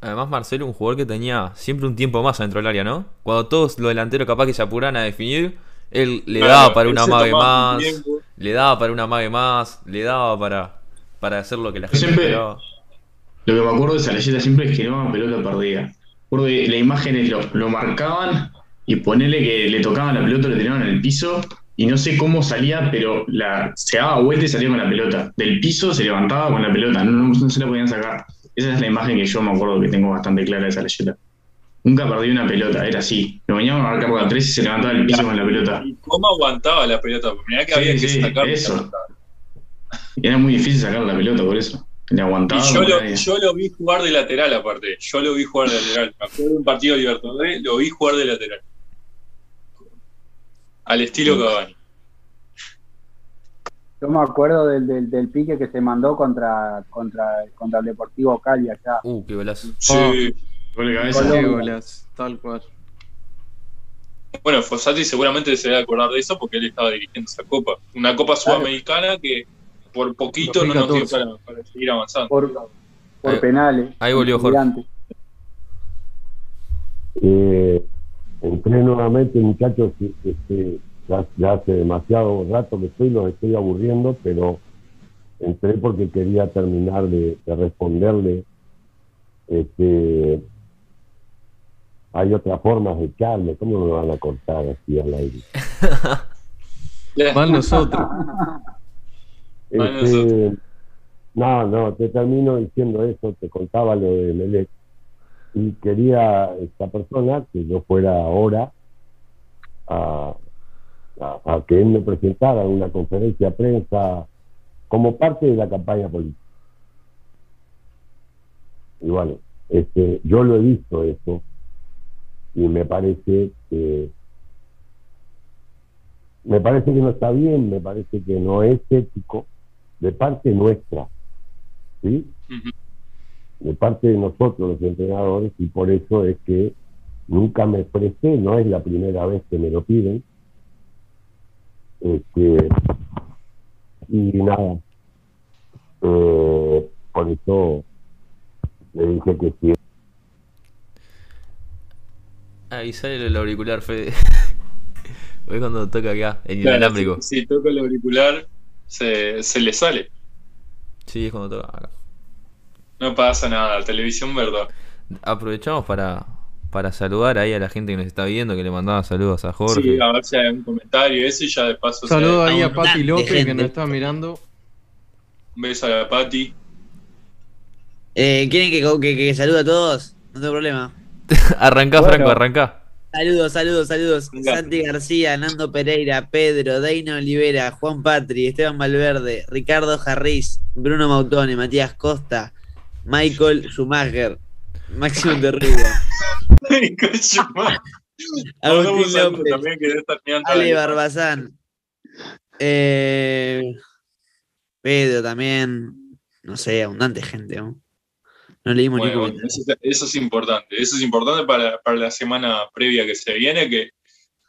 Además, Marcelo, un jugador que tenía siempre un tiempo más adentro del área, ¿no? Cuando todos los delanteros capaz que se apuran a definir, él le daba para una mague más, le daba para una mague más, le daba para, para hacer lo que la gente siempre, Lo que me acuerdo de Salayeta siempre es que no pelota perdida. Recuerdo que la imagen es lo, lo marcaban y ponerle que le tocaban la pelota, le tiraban en el piso y no sé cómo salía, pero la, se daba vuelta y salía con la pelota. Del piso se levantaba con la pelota, no, no se la podían sacar. Esa es la imagen que yo me acuerdo que tengo bastante clara de esa leyenda. Nunca perdí una pelota, era así. Lo veníamos a marcar por 3 y se levantaba el piso con la pelota. ¿Y cómo aguantaba la pelota? Porque que había que sacar eso. Era muy difícil sacar la pelota por eso. Le aguantaba. Y yo, lo, yo lo, vi jugar de lateral aparte. Yo lo vi jugar de lateral. Me acuerdo de un partido de Libertadores, lo vi jugar de lateral. Al estilo Cavani. Yo me acuerdo del, del, pique que se mandó contra, contra, contra el Deportivo Cali acá. Uh, qué golazo. Sí, oh, tal cual. Bueno, Fossati seguramente se debe acordar de eso porque él estaba dirigiendo esa copa. Una copa sudamericana que por poquito no nos dio para, para, seguir avanzando. Por, por penales. Ahí volvió Jorge. Eh, entré nuevamente, muchachos. Este, ya, hace demasiado rato que estoy, los estoy aburriendo, pero entré porque quería terminar de, responderle. Este, hay otras formas de echarme, ¿cómo me van a cortar así al aire? Van nosotros. Este, no, no, te termino diciendo eso, te contaba lo de Melec. Y quería esta persona que yo fuera ahora a, a, que él me presentara en una conferencia de prensa como parte de la campaña política. Y bueno, este, yo lo he visto eso y me parece que me parece que no está bien, me parece que no es ético de parte nuestra, ¿sí? De parte de nosotros los entrenadores y por eso es que nunca me expresé, no es la primera vez que me lo piden, este, y nada, eh, por eso le dije que sí. Ahí sale el auricular, Fede. Hoy cuando toca acá, el inalámbrico. Si, toca el auricular, se, se le sale. Sí, es cuando toca acá. No pasa nada, televisión verdad. Aprovechamos para, para saludar ahí a la gente que nos está viendo, que le mandaba saludos a Jorge. Sí, a ver si hay un comentario ese ya de paso. Saludos ahí a Pati López que nos está mirando. Un beso a la Pati. Eh, ¿Quieren que, que, salude a todos? No tengo problema. arrancá, Franco, arrancá. Saludos, saludos, saludos. Santi García, Nando Pereira, Pedro, Deino Olivera, Juan Patri, Esteban Valverde, Ricardo Jarriz, Bruno Mautone, Matías Costa, Michael Schumacher, Máximo Terriba. Agustín López. También que Ale Barbazán. Eh, Pedro también. No sé, abundante gente. ¿no? No leímos bueno, eso, eso, es importante. Eso es importante para, para, la semana previa que se viene, que,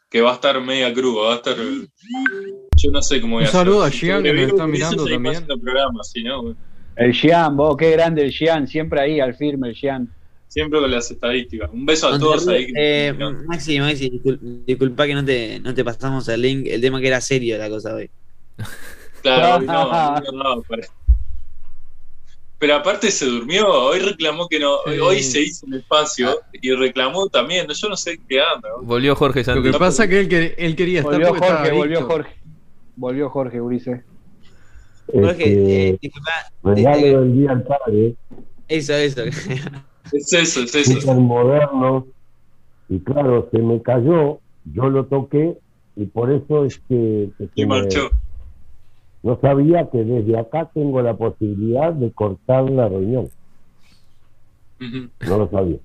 que va a estar media cruda. Va a estar. Yo no sé cómo voy a Un saludo a Gian que nos está mirando también. El Gian, vos, qué grande el Gian. Siempre ahí al firme el Gian. Siempre con las estadísticas. Un beso a todos ahí. Eh, Maxi, Maxi, discul- disculpa que no te, no te pasamos el link. El tema que era serio la cosa hoy. Claro, hoy no, no para- Pero aparte se durmió, hoy reclamó que no, hoy- hoy se hizo un espacio y reclamó también, yo no sé qué anda. ¿no? Volvió Jorge Lo Santi. que pasa es que él, que- él quería estar Volvió porque estaba Jorge, volvió. Jorge. Volvió Jorge, Ulises. Jorge, Este, eh, disculpa. regalo este, del día al padre, Eso, eso. Es eso, es eso. súper modernos, y claro, se me cayó, yo lo toqué, y por eso es que, que se Y me- marchó. no sabía que desde acá tengo la posibilidad de cortar la reunión. No lo sabía.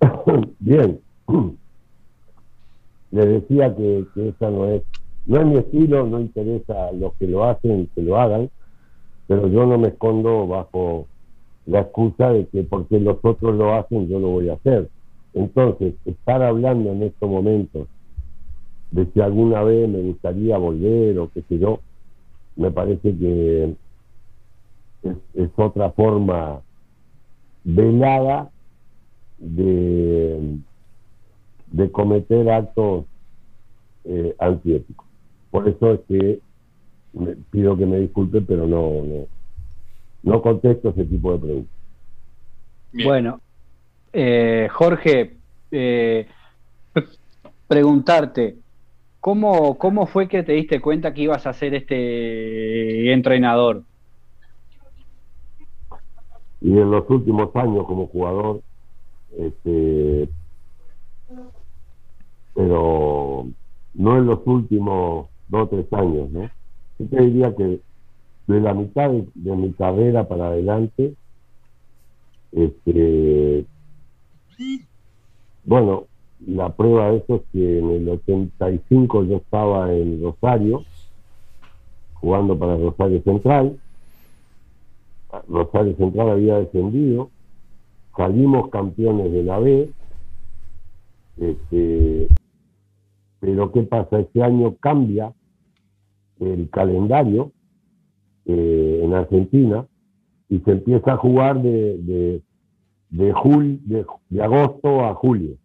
Bien. Le decía que, que esa no es, no es mi estilo, no interesa a los que lo hacen que lo hagan, pero yo no me escondo bajo la excusa de que porque los otros lo hacen yo lo voy a hacer. Entonces, estar hablando en estos momentos de si alguna vez me gustaría volver o qué sé yo, me parece que es, es otra forma velada de, de cometer actos eh, antiéticos. Por eso es que me- pido que me disculpen, pero no, no, no contesto ese tipo de preguntas. Bien. Bueno, eh, Jorge, eh, pre- preguntarte, ¿cómo, ¿cómo fue que te diste cuenta que ibas a ser este entrenador? Y en los últimos años como jugador, este, pero no en los últimos dos o tres años, ¿no? Yo te diría que de la mitad de, mi carrera para adelante, este, bueno, la prueba de eso es que en el 85 yo estaba en Rosario, jugando para Rosario Central, Rosario Central había descendido, salimos campeones de la B, este, pero ¿qué pasa? Este año cambia el calendario eh, en Argentina y se empieza a jugar de, de, de, jul- de, agosto a julio.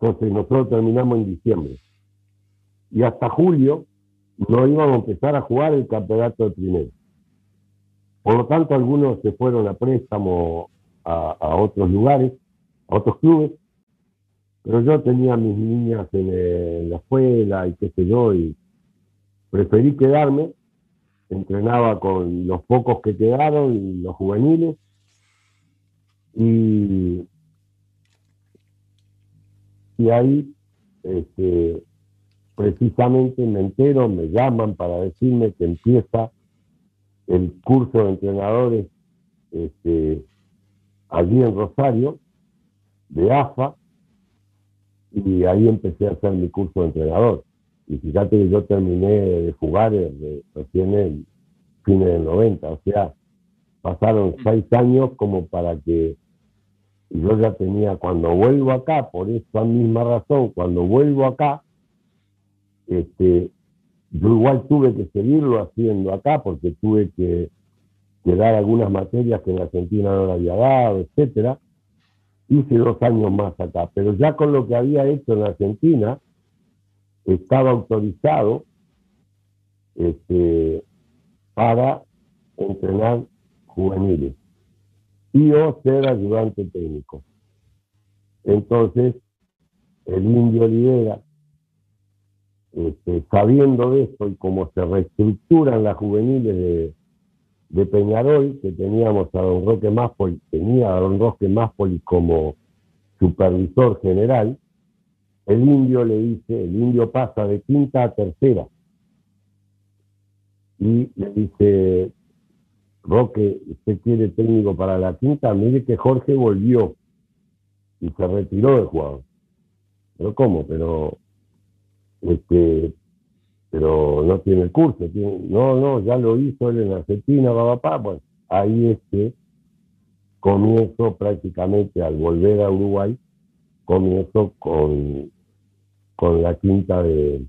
Entonces nosotros terminamos en diciembre. Y hasta julio no íbamos a empezar a jugar el campeonato de primero. Por lo tanto, algunos se fueron a préstamo a, a otros lugares, a otros clubes, pero yo tenía mis niñas en, eh, en la escuela y qué sé yo, y preferí quedarme, entrenaba con los pocos que quedaron los juveniles, y, y ahí este, precisamente me entero, me llaman para decirme que empieza el curso de entrenadores este, allí en Rosario, de AFA, y ahí empecé a hacer mi curso de entrenador. Y fíjate que yo terminé de jugar eh, de- recién en fines del 90, o sea, pasaron seis años como para que yo ya tenía, cuando vuelvo acá, por esa misma razón, cuando vuelvo acá, este, yo igual tuve que seguirlo haciendo acá porque tuve que, que dar algunas materias que en Argentina no le había dado, etcétera. Hice dos años más acá, pero ya con lo que había hecho en Argentina, estaba autorizado este, para entrenar juveniles y o ser ayudante técnico. Entonces, el indio Olivera, este, sabiendo de esto y cómo se reestructuran las juveniles de, de Peñarol, que teníamos a don Roque Máspoli, tenía a don Roque Máspoli como supervisor general, el indio le dice, el indio pasa de quinta a tercera. Y le dice, Roque, ¿usted quiere técnico para la quinta? Mire que Jorge volvió y se retiró del jugador. Pero ¿cómo? Pero este pero no tiene el curso. no, no, ya lo hizo él en Argentina, papá, Bueno, ahí es que comienzo prácticamente al volver a Uruguay, comienzo con, con la quinta de,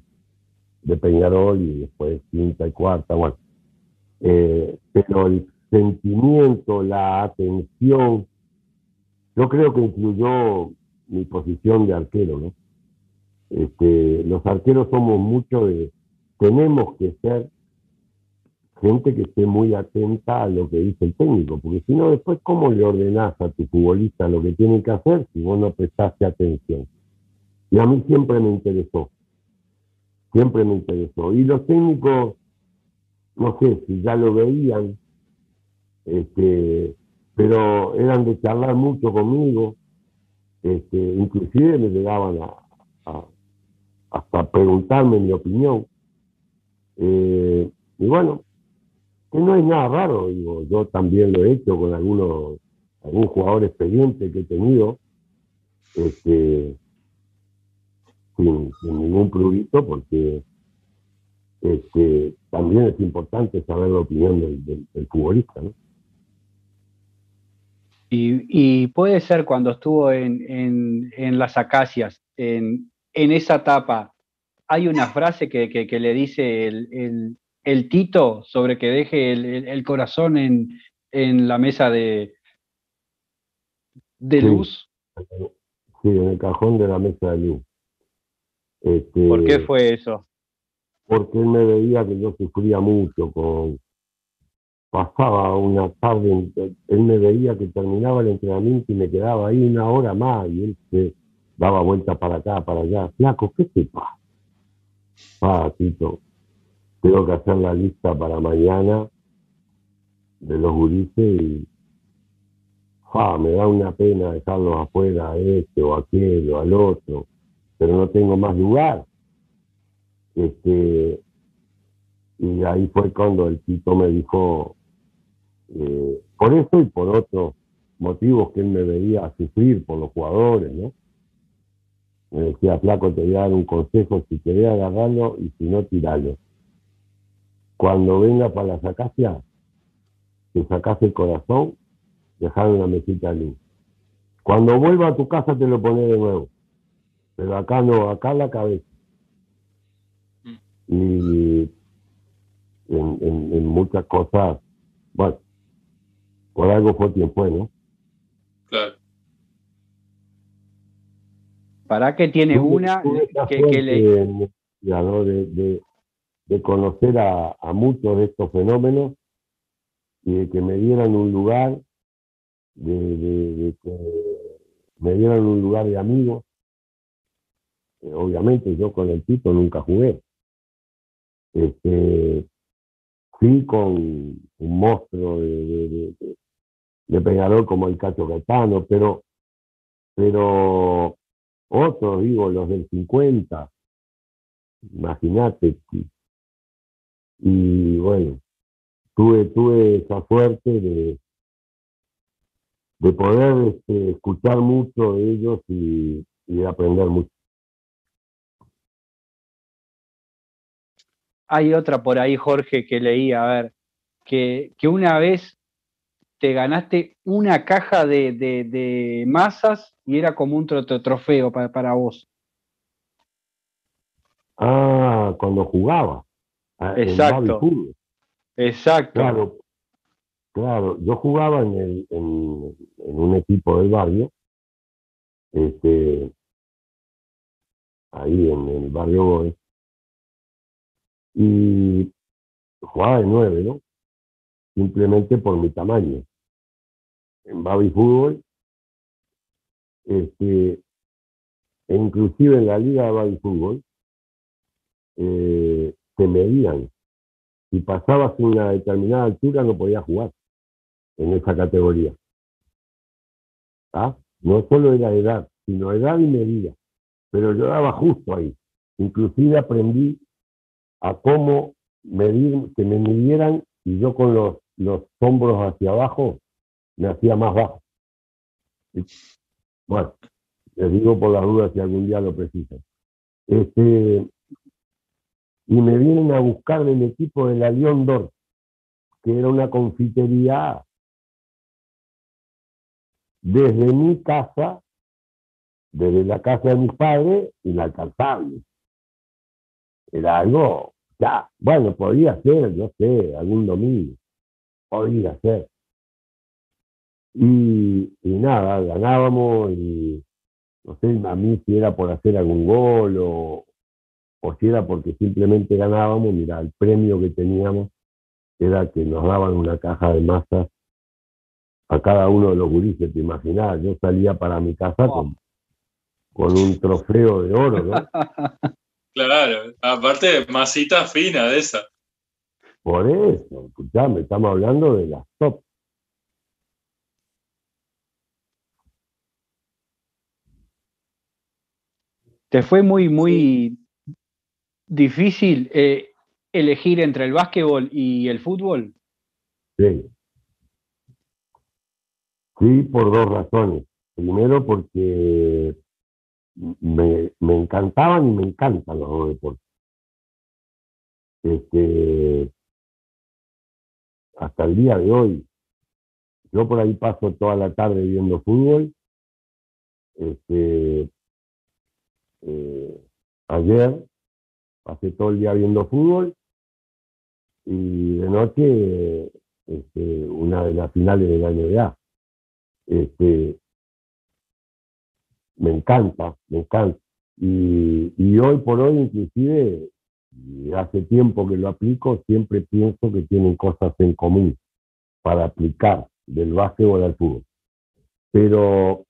Peñarol y después quinta y cuarta, bueno. Eh, pero el sentimiento, la atención yo creo que influyó mi posición de arquero, ¿no? Este, los arqueros somos mucho de, tenemos que ser gente que esté muy atenta a lo que dice el técnico, porque si no, después, ¿cómo le ordenás a tu futbolista lo que tiene que hacer si vos no prestaste atención? Y a mí siempre me interesó, siempre me interesó. Y los técnicos, no sé si ya lo veían, este, pero eran de charlar mucho conmigo, este, inclusive me llegaban a, hasta preguntarme mi opinión. Eh, y bueno, que no es nada raro, digo, yo también lo he hecho con algunos, algún jugador que he tenido, este, sin, ningún prurito, porque este, también es importante saber la opinión del, futbolista. ¿no? Y, puede ser cuando estuvo en, en, las acacias, en, en, esa etapa, hay una frase que, que, le dice el, el, Tito sobre que deje el, corazón en, la mesa de, de luz. Sí, en el cajón de la mesa de luz. Este, ¿Por qué fue eso? Porque él me veía que yo sufría mucho con, pasaba una tarde, él me veía que terminaba el entrenamiento y me quedaba ahí una hora más y él se daba vuelta para acá, para allá. Flaco, ¿qué te pasa? Ah, Tito, tengo que hacer la lista para mañana de los gurises y ah, me da una pena dejarlos afuera a este o aquel o al otro, pero no tengo más lugar. Este, y ahí fue cuando el Tito me dijo, eh, por eso y por otros motivos que él me veía sufrir por los jugadores, ¿no? Me decía, flaco, te voy a dar un consejo, si querés agarrarlo y si no, tiralo. Cuando venga para la sacacia, te sacas el corazón, dejar una mesita de luz. Cuando vuelva a tu casa te lo pones de nuevo. Pero acá no, acá la cabeza. Mm. Y en muchas cosas, bueno, por algo fue quien fue, ¿no? Claro. ¿Para qué tiene una que, le... De, de, conocer a, muchos de estos fenómenos y de que me dieran un lugar, de, que me dieran un lugar de amigos. Eh, obviamente yo con el Tito nunca jugué. Este, sí con un monstruo de, Peñarol como el Cacho Gaetano, pero, pero otros, digo, los del 50, imagínate. Y bueno, tuve, tuve esa suerte de, de poder este, escuchar mucho de ellos y, y aprender mucho. Hay otra por ahí, Jorge, que leí, a ver, que, que una vez te ganaste una caja de, masas y era como un trofeo para, para, vos. Ah, cuando jugaba. Ah, Exacto. Exacto. Claro, claro. Yo jugaba en, el, en, un equipo del barrio, este, ahí en el barrio Goes, y jugaba de nueve, ¿no? Simplemente por mi tamaño en Baby Fútbol, este, e inclusive en la liga de Baby Fútbol, eh, se medían. Si pasabas una determinada altura no podías jugar en esa categoría. ¿Ah? No solo era edad, sino edad y medida. Pero yo daba justo ahí. Inclusive aprendí a cómo medir, que me midieran y yo con los, los hombros hacia abajo me hacía más bajo. Bueno, les digo por las dudas si algún día lo precisan. Este, y me vienen a buscar del equipo de la León d'Or, que era una confitería desde mi casa, desde la casa de mis padres, inalcanzable. Era algo, ya, bueno, podía ser, yo sé, algún domingo, podía ser. Y, y nada, ganábamos y no sé a mí si era por hacer algún gol o, o si era porque simplemente ganábamos, mira, el premio que teníamos era que nos daban una caja de masas a cada uno de los gurises, te imaginás, yo salía para mi casa con, con un trofeo de oro, ¿no? Claro, aparte masita fina de esa. Por eso, escuchame, estamos hablando de las top. ¿Te fue muy, muy difícil eh, elegir entre el básquetbol y el fútbol? Sí. Sí, por dos razones. Primero porque me, me encantaban y me encantan los deportes. Este, hasta el día de hoy, yo por ahí paso toda la tarde viendo fútbol. Este, eh, ayer pasé todo el día viendo fútbol y de noche este, una de las finales de la NBA. Este, me encanta, me encanta. Y, y hoy por hoy, inclusive, hace tiempo que lo aplico, siempre pienso que tienen cosas en común para aplicar del básquetbol al fútbol. Pero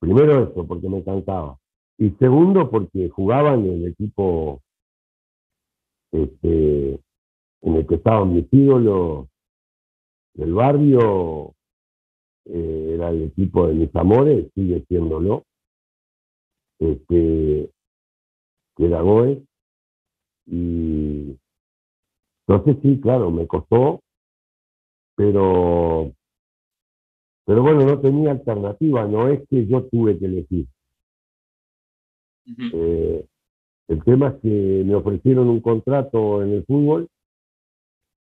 primero eso, porque me encantaba. Y segundo, porque jugaba en el equipo este, en el que estaban mis ídolos del barrio, eh, era el equipo de mis amores, sigue siéndolo, este, que era Goes. Y entonces sí, claro, me costó, pero, pero bueno, no tenía alternativa, no es que yo tuve que elegir. Eh, el tema es que me ofrecieron un contrato en el fútbol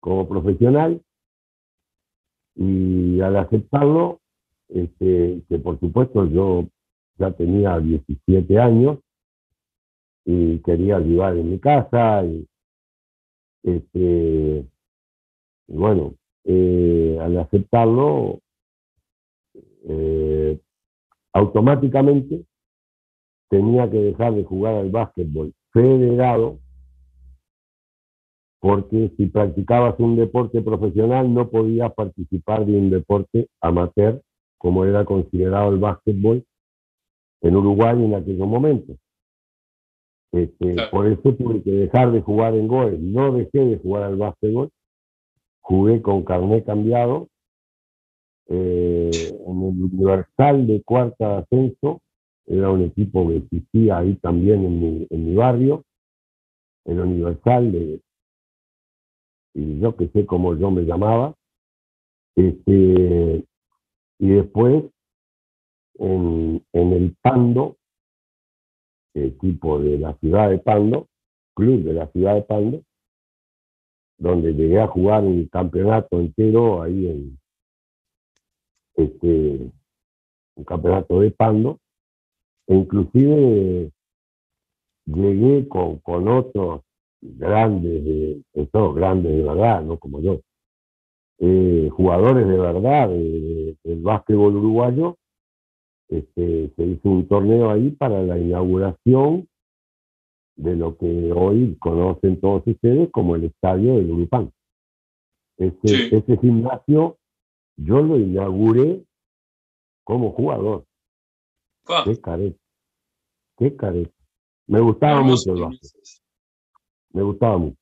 como profesional y al aceptarlo, este, que por supuesto yo ya tenía 17 años y quería ayudar en mi casa y, este, bueno, eh, al aceptarlo, eh, automáticamente tenía que dejar de jugar al básquetbol federado porque si practicabas un deporte profesional no podías participar de un deporte amateur como era considerado el básquetbol en Uruguay en aquellos momentos. Este, Por eso tuve que dejar de jugar en Goes. No dejé de jugar al básquetbol. Jugué con carnet cambiado eh, en el Universal de cuarta ascenso era un equipo que existía ahí también en mi, en mi barrio, el Universal, de, y yo que sé cómo yo me llamaba. Este, y después en, en el Pando, equipo de la ciudad de Pando, club de la ciudad de Pando, donde llegué a jugar un campeonato entero ahí en este un campeonato de Pando e inclusive llegué con, con otros grandes, de, todos grandes de verdad, no como yo, eh, jugadores de verdad del básquetbol uruguayo. Este, se hizo un torneo ahí para la inauguración de lo que hoy conocen todos ustedes como el estadio del Urupán. Ese, ese gimnasio yo lo inauguré como jugador. Qué careta. Qué careta. Me gustaba mucho el básquet. Me gustaba mucho.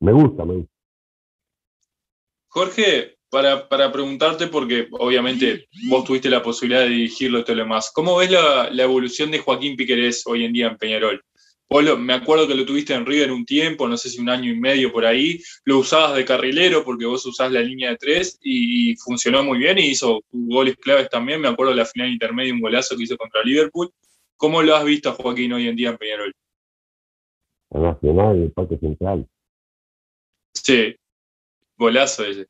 Me gusta, me gusta. Jorge, para, para preguntarte, porque obviamente vos tuviste la posibilidad de dirigirlo y todo lo demás, ¿cómo ves la, evolución de Joaquín Piquerés hoy en día en Peñarol? me acuerdo que lo tuviste en River un tiempo, no sé si un año y medio por ahí, lo usabas de carrilero porque vos usás la línea de tres y, funcionó muy bien y hizo goles claves también, me acuerdo de la final intermedia, un golazo que hizo contra Liverpool. ¿Cómo lo has visto a Joaquín hoy en día en Peñarol? En Nacional, el Parque Central. Sí, golazo ese.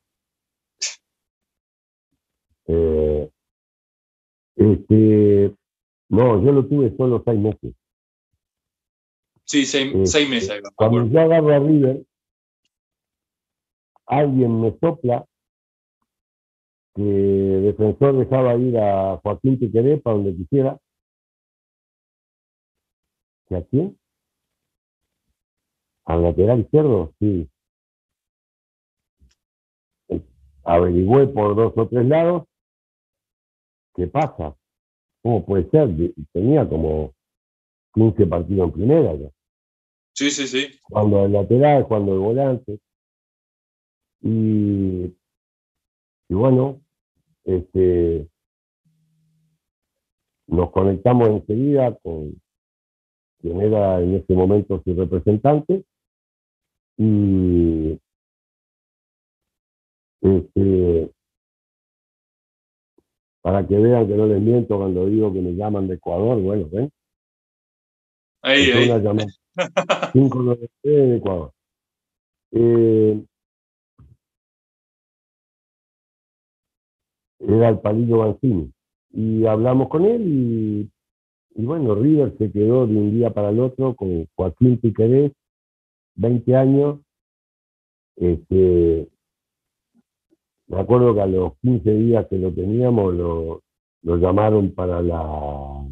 Eh, este, no, yo lo tuve solo seis meses. Sí, seis, meses. Cuando yo agarro a River, alguien me sopla que defensor dejaba ir a Joaquín Piqueré para donde quisiera. ¿Y a quién? Al lateral izquierdo, sí. Averigüé por dos o tres lados. ¿Qué pasa? ¿Cómo puede ser? Tenía como 15 partidos en primera ya. Sí, sí, sí. Cuando el lateral, cuando el volante. Y, y bueno, este, nos conectamos enseguida con quien era en ese momento su representante y este, para que vean que no les miento cuando digo que me llaman de Ecuador, bueno, ¿ven? Ahí, ahí. Una llamada 593 de Ecuador. Eh, era el Palillo Banzini. Y hablamos con él y, y, bueno, River se quedó de un día para el otro con Joaquín Piquerés, 20 años. Este, me acuerdo que a los 15 días que lo teníamos lo, lo llamaron para la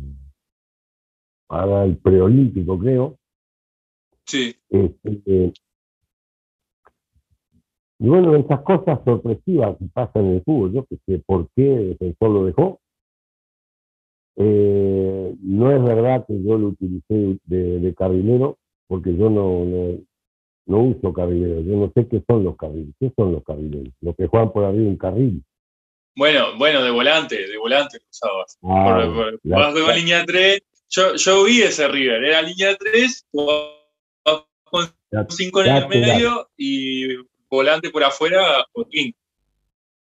para el preolímpico, creo. Sí. Este, y bueno, esas cosas sorpresivas que pasan en el fútbol, yo que sé por qué el defensor lo dejó. Eh, no es verdad que yo lo utilicé de, de carrilero, porque yo no, no, no, uso carrileros. Yo no sé qué son los carriles. ¿Qué son los carrileros? Los que juegan por arriba un carril. Bueno, bueno, de volante, de volante usabas. Ah, por, por, la- vas de la- línea 3. Yo, yo vi ese River, era línea 3, con la- 5 en el medio y volante por afuera, Joaquín,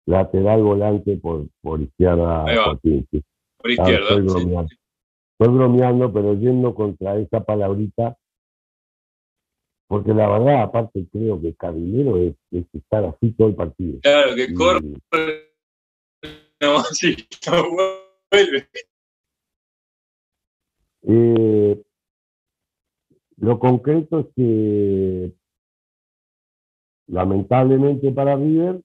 lateral volante por, por izquierda. Joaquín, por Ah, izquierda. estoy sí. bromeando. Estoy bromeando, pero yendo contra esa palabrita, porque la verdad, aparte creo que carrilero es, es estar así todo el partido. Claro, que Y- corre, no, sí, no vuelve. Eh, lo concreto es que lamentablemente para River,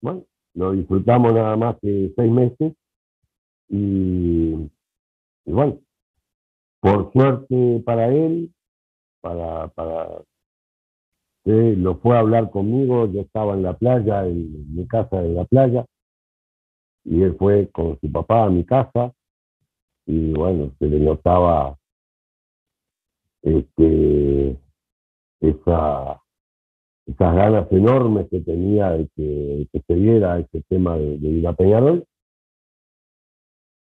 bueno, lo disfrutamos nada más que seis meses y, y bueno, por suerte para él, para, para lo fue a hablar conmigo, yo estaba en la playa, en mi casa de la playa, y él fue con su papá a mi casa, y bueno, se le notaba este, esa, esas ganas enormes que tenía de que, se diera ese tema de, de ir Peñarol.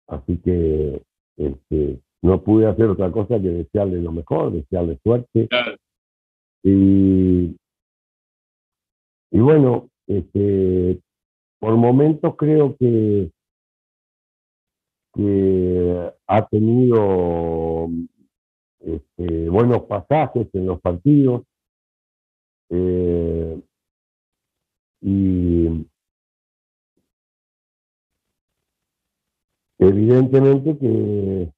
Así que este, no pude hacer otra cosa que desearle lo mejor, desearle suerte. Claro. Y, y bueno, este, por momentos creo que, que ha tenido este, buenos pasajes en los partidos. eh, y evidentemente que,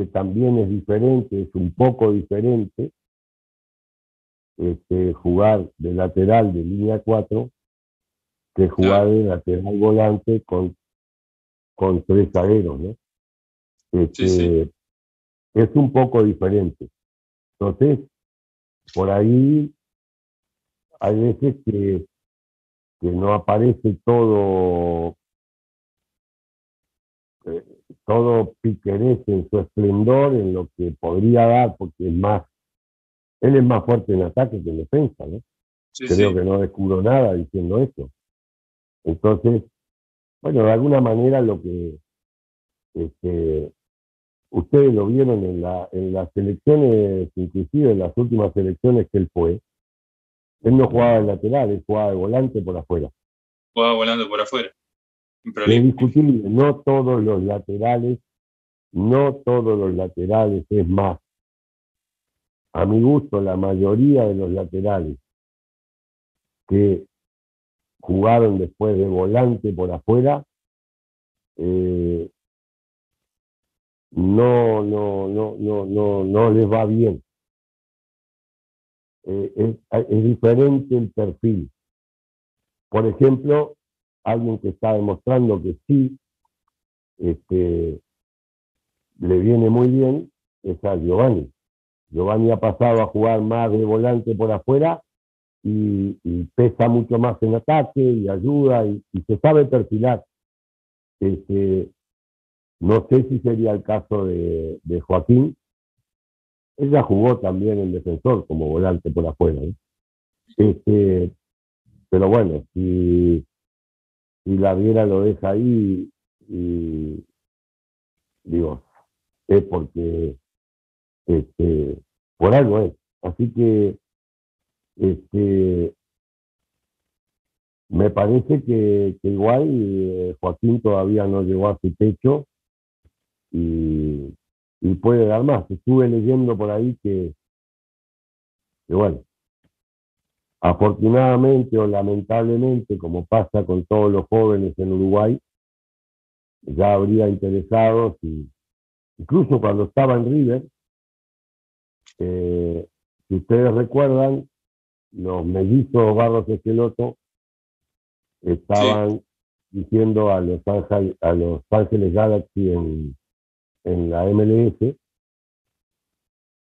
que también es diferente, es un poco diferente este, jugar de lateral de línea 4 que jugar de lateral volante con, con tres zagueros, ¿no? Este, Sí, Es un poco diferente. Entonces, por ahí hay veces que, que no aparece todo eh, todo Piquerés en su esplendor, en lo que podría dar, porque es más, él es más fuerte en ataque que en defensa, ¿no? Sí, Creo sí. que no descubro nada diciendo eso. Entonces, bueno, de alguna manera lo que este, ustedes lo vieron en, la, en las elecciones, inclusive en las últimas elecciones que él fue, él no jugaba de lateral, él jugaba de volante por afuera. Jugaba volando por afuera. Sin Es problema. discutible, no todos los laterales, no todos los laterales, es más, a mi gusto, la mayoría de los laterales que jugaron después de volante por afuera, eh, no, no, no, no, no, no les va bien. Eh, es, es diferente el perfil. Por ejemplo, alguien que está demostrando que sí este, le viene muy bien es a Giovanni. Giovanni ha pasado a jugar más de volante por afuera y, pesa mucho más en ataque y ayuda y, se sabe perfilar. Este, no sé si sería el caso de, Joaquín. Ella jugó también en defensor como volante por afuera. Este, pero bueno, si, si la Viera lo deja ahí, y, digo, es porque este, por algo es. Así que este, me parece que, igual eh, Joaquín todavía no llegó a su techo y, puede dar más. Estuve leyendo por ahí que, que, bueno, afortunadamente o lamentablemente, como pasa con todos los jóvenes en Uruguay, ya habría interesados y incluso cuando estaba en River, eh, si ustedes recuerdan, los mellizos Barros Esqueloto estaban diciendo a los, Ángeles, a los Ángeles Galaxy en, en la MLS,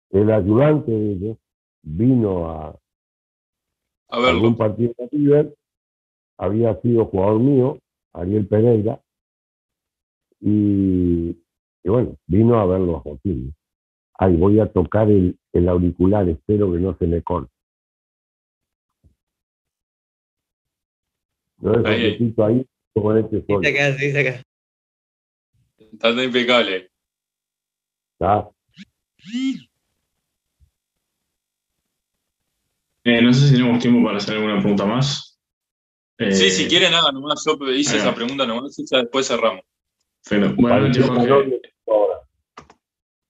el ayudante de ellos vino a, a algún partido de River, había sido jugador mío, Ariel Pereira, y, y bueno, vino a verlo a Joaquín. Ay, voy a tocar el, el auricular, espero que no se me corte. No es ahí, ahí, con este sol. Dice acá, dice acá. Está impecable. ¿Está? Eh, no sé si tenemos tiempo para hacer alguna pregunta más. Eh, sí, si quieren, hagan nomás. Yo hice esa pregunta nomás y ya después cerramos. Bueno, buenas noches, Jorge.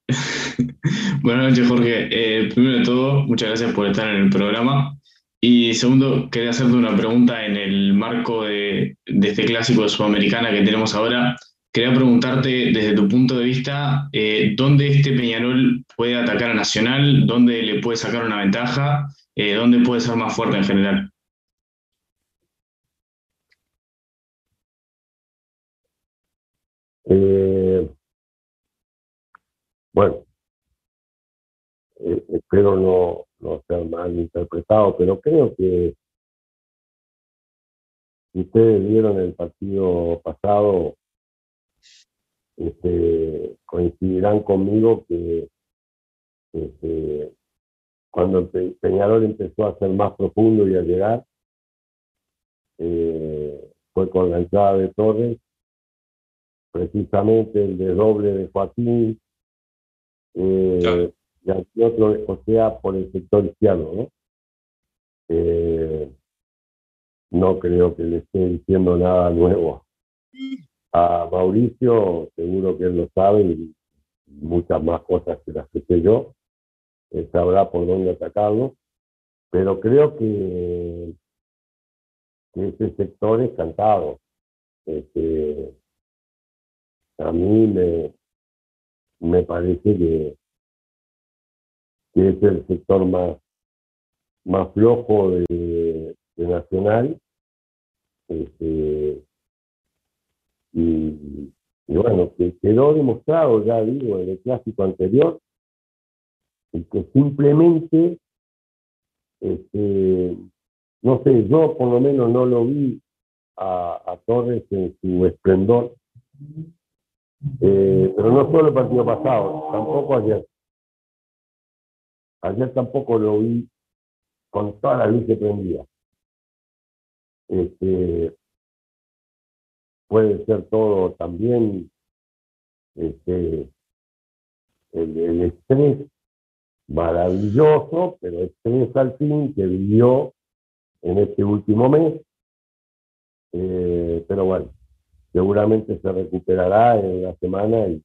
Buenas noches, Jorge. Eh, primero de todo, muchas gracias por estar en el programa. Y segundo, quería hacerte una pregunta en el marco de, este clásico de Sudamericana que tenemos ahora. Quería preguntarte, desde tu punto de vista, eh, ¿dónde este Peñarol puede atacar a Nacional? ¿Dónde le puede sacar una ventaja? Eh, ¿Dónde puede ser más fuerte en general? bueno, espero no, no ser mal interpretado, pero creo que si ustedes vieron el partido pasado, este, coincidirán conmigo que este, cuando Peñarol empezó a ser más profundo y a llegar, eh, fue con la entrada de Torres, precisamente el desdoble de Joaquín, eh, y aquí otro, o sea, por el sector izquierdo, ¿no? Eh, no creo que le esté diciendo nada nuevo. A Mauricio, seguro que él lo sabe y muchas más cosas que las que sé yo. Sabrá por dónde atacarlo. Pero creo que, ese sector es cantado. Este, a mí me, me parece que que es el sector más, más flojo de, Nacional. Este, y, bueno, que quedó demostrado, ya digo, en el clásico anterior, y que simplemente, este, no sé, yo por lo menos no lo vi a, Torres en su esplendor, eh, pero no solo el partido pasado, tampoco ayer. Ayer tampoco lo vi con toda la luz que prendía. Este, puede ser todo también este, el, estrés maravilloso, pero estrés al fin que vivió en este último mes. Eh, pero bueno, seguramente se recuperará en la semana y,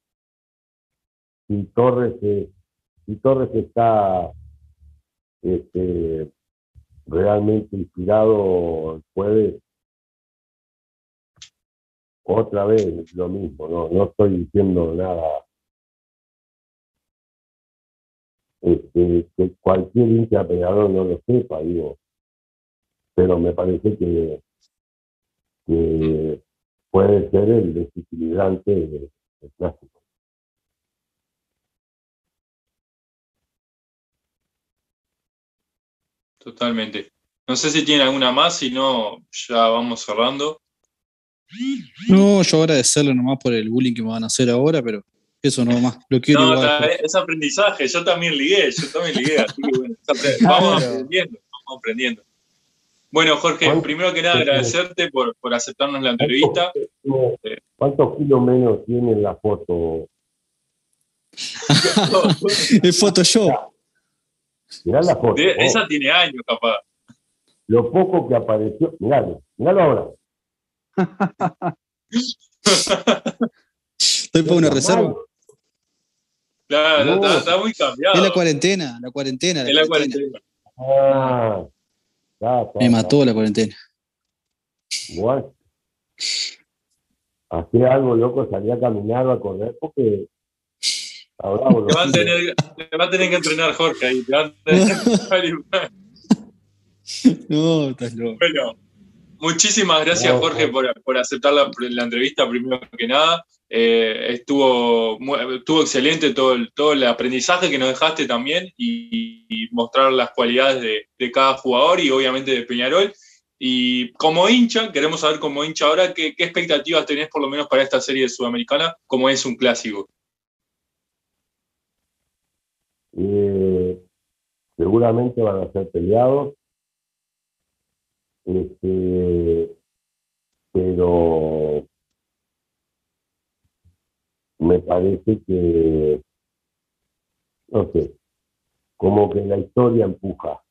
y Torres es y Torres está este, realmente inspirado el jueves, otra vez lo mismo, no, no estoy diciendo nada este, que cualquier hincha pegador no lo sepa, digo, pero me parece que, que puede ser el desequilibrante del clásico. Totalmente. No sé si tiene alguna más, si no, ya vamos cerrando. No, yo agradecerle nomás por el bullying que me van a hacer ahora, pero eso nomás. Lo quiero No, igual. Jorge. es aprendizaje, yo también ligué, yo también ligué, así que bueno, vamos aprendiendo, vamos aprendiendo. Bueno, Jorge, ¿Cuánto- primero que nada agradecerte por, por aceptarnos la entrevista. ¿Cuántos kilos menos tiene en la foto? es Photoshop. Mirá la foto. De- oh, esa tiene años, capaz. Lo poco que apareció. Miralo, miralo ahora. Estoy para una reserva. Claro, No. está, está muy cambiado. Es la cuarentena, la cuarentena, la Es la cuarentena. cuarentena. Ah, ya, ya, Me mató la cuarentena. Bueno. Hacía algo loco, salía a caminar o a correr porque bravo, Te va, a tener, te va a tener que entrenar Jorge ahí. Te va a tener que- No, estás loco. Bueno, muchísimas gracias No, Jorge por, por aceptar la, la entrevista primero que nada. Eh, estuvo, estuvo excelente todo el, todo el aprendizaje que nos dejaste también y, mostrar las cualidades de, de cada jugador y obviamente de Peñarol. Y como hincha, queremos saber como hincha ahora qué, qué expectativas tenés por lo menos para esta serie Sudamericana, como es un clásico. Eh, seguramente van a ser peleados. Este, pero me parece que, no sé, como que la historia empuja.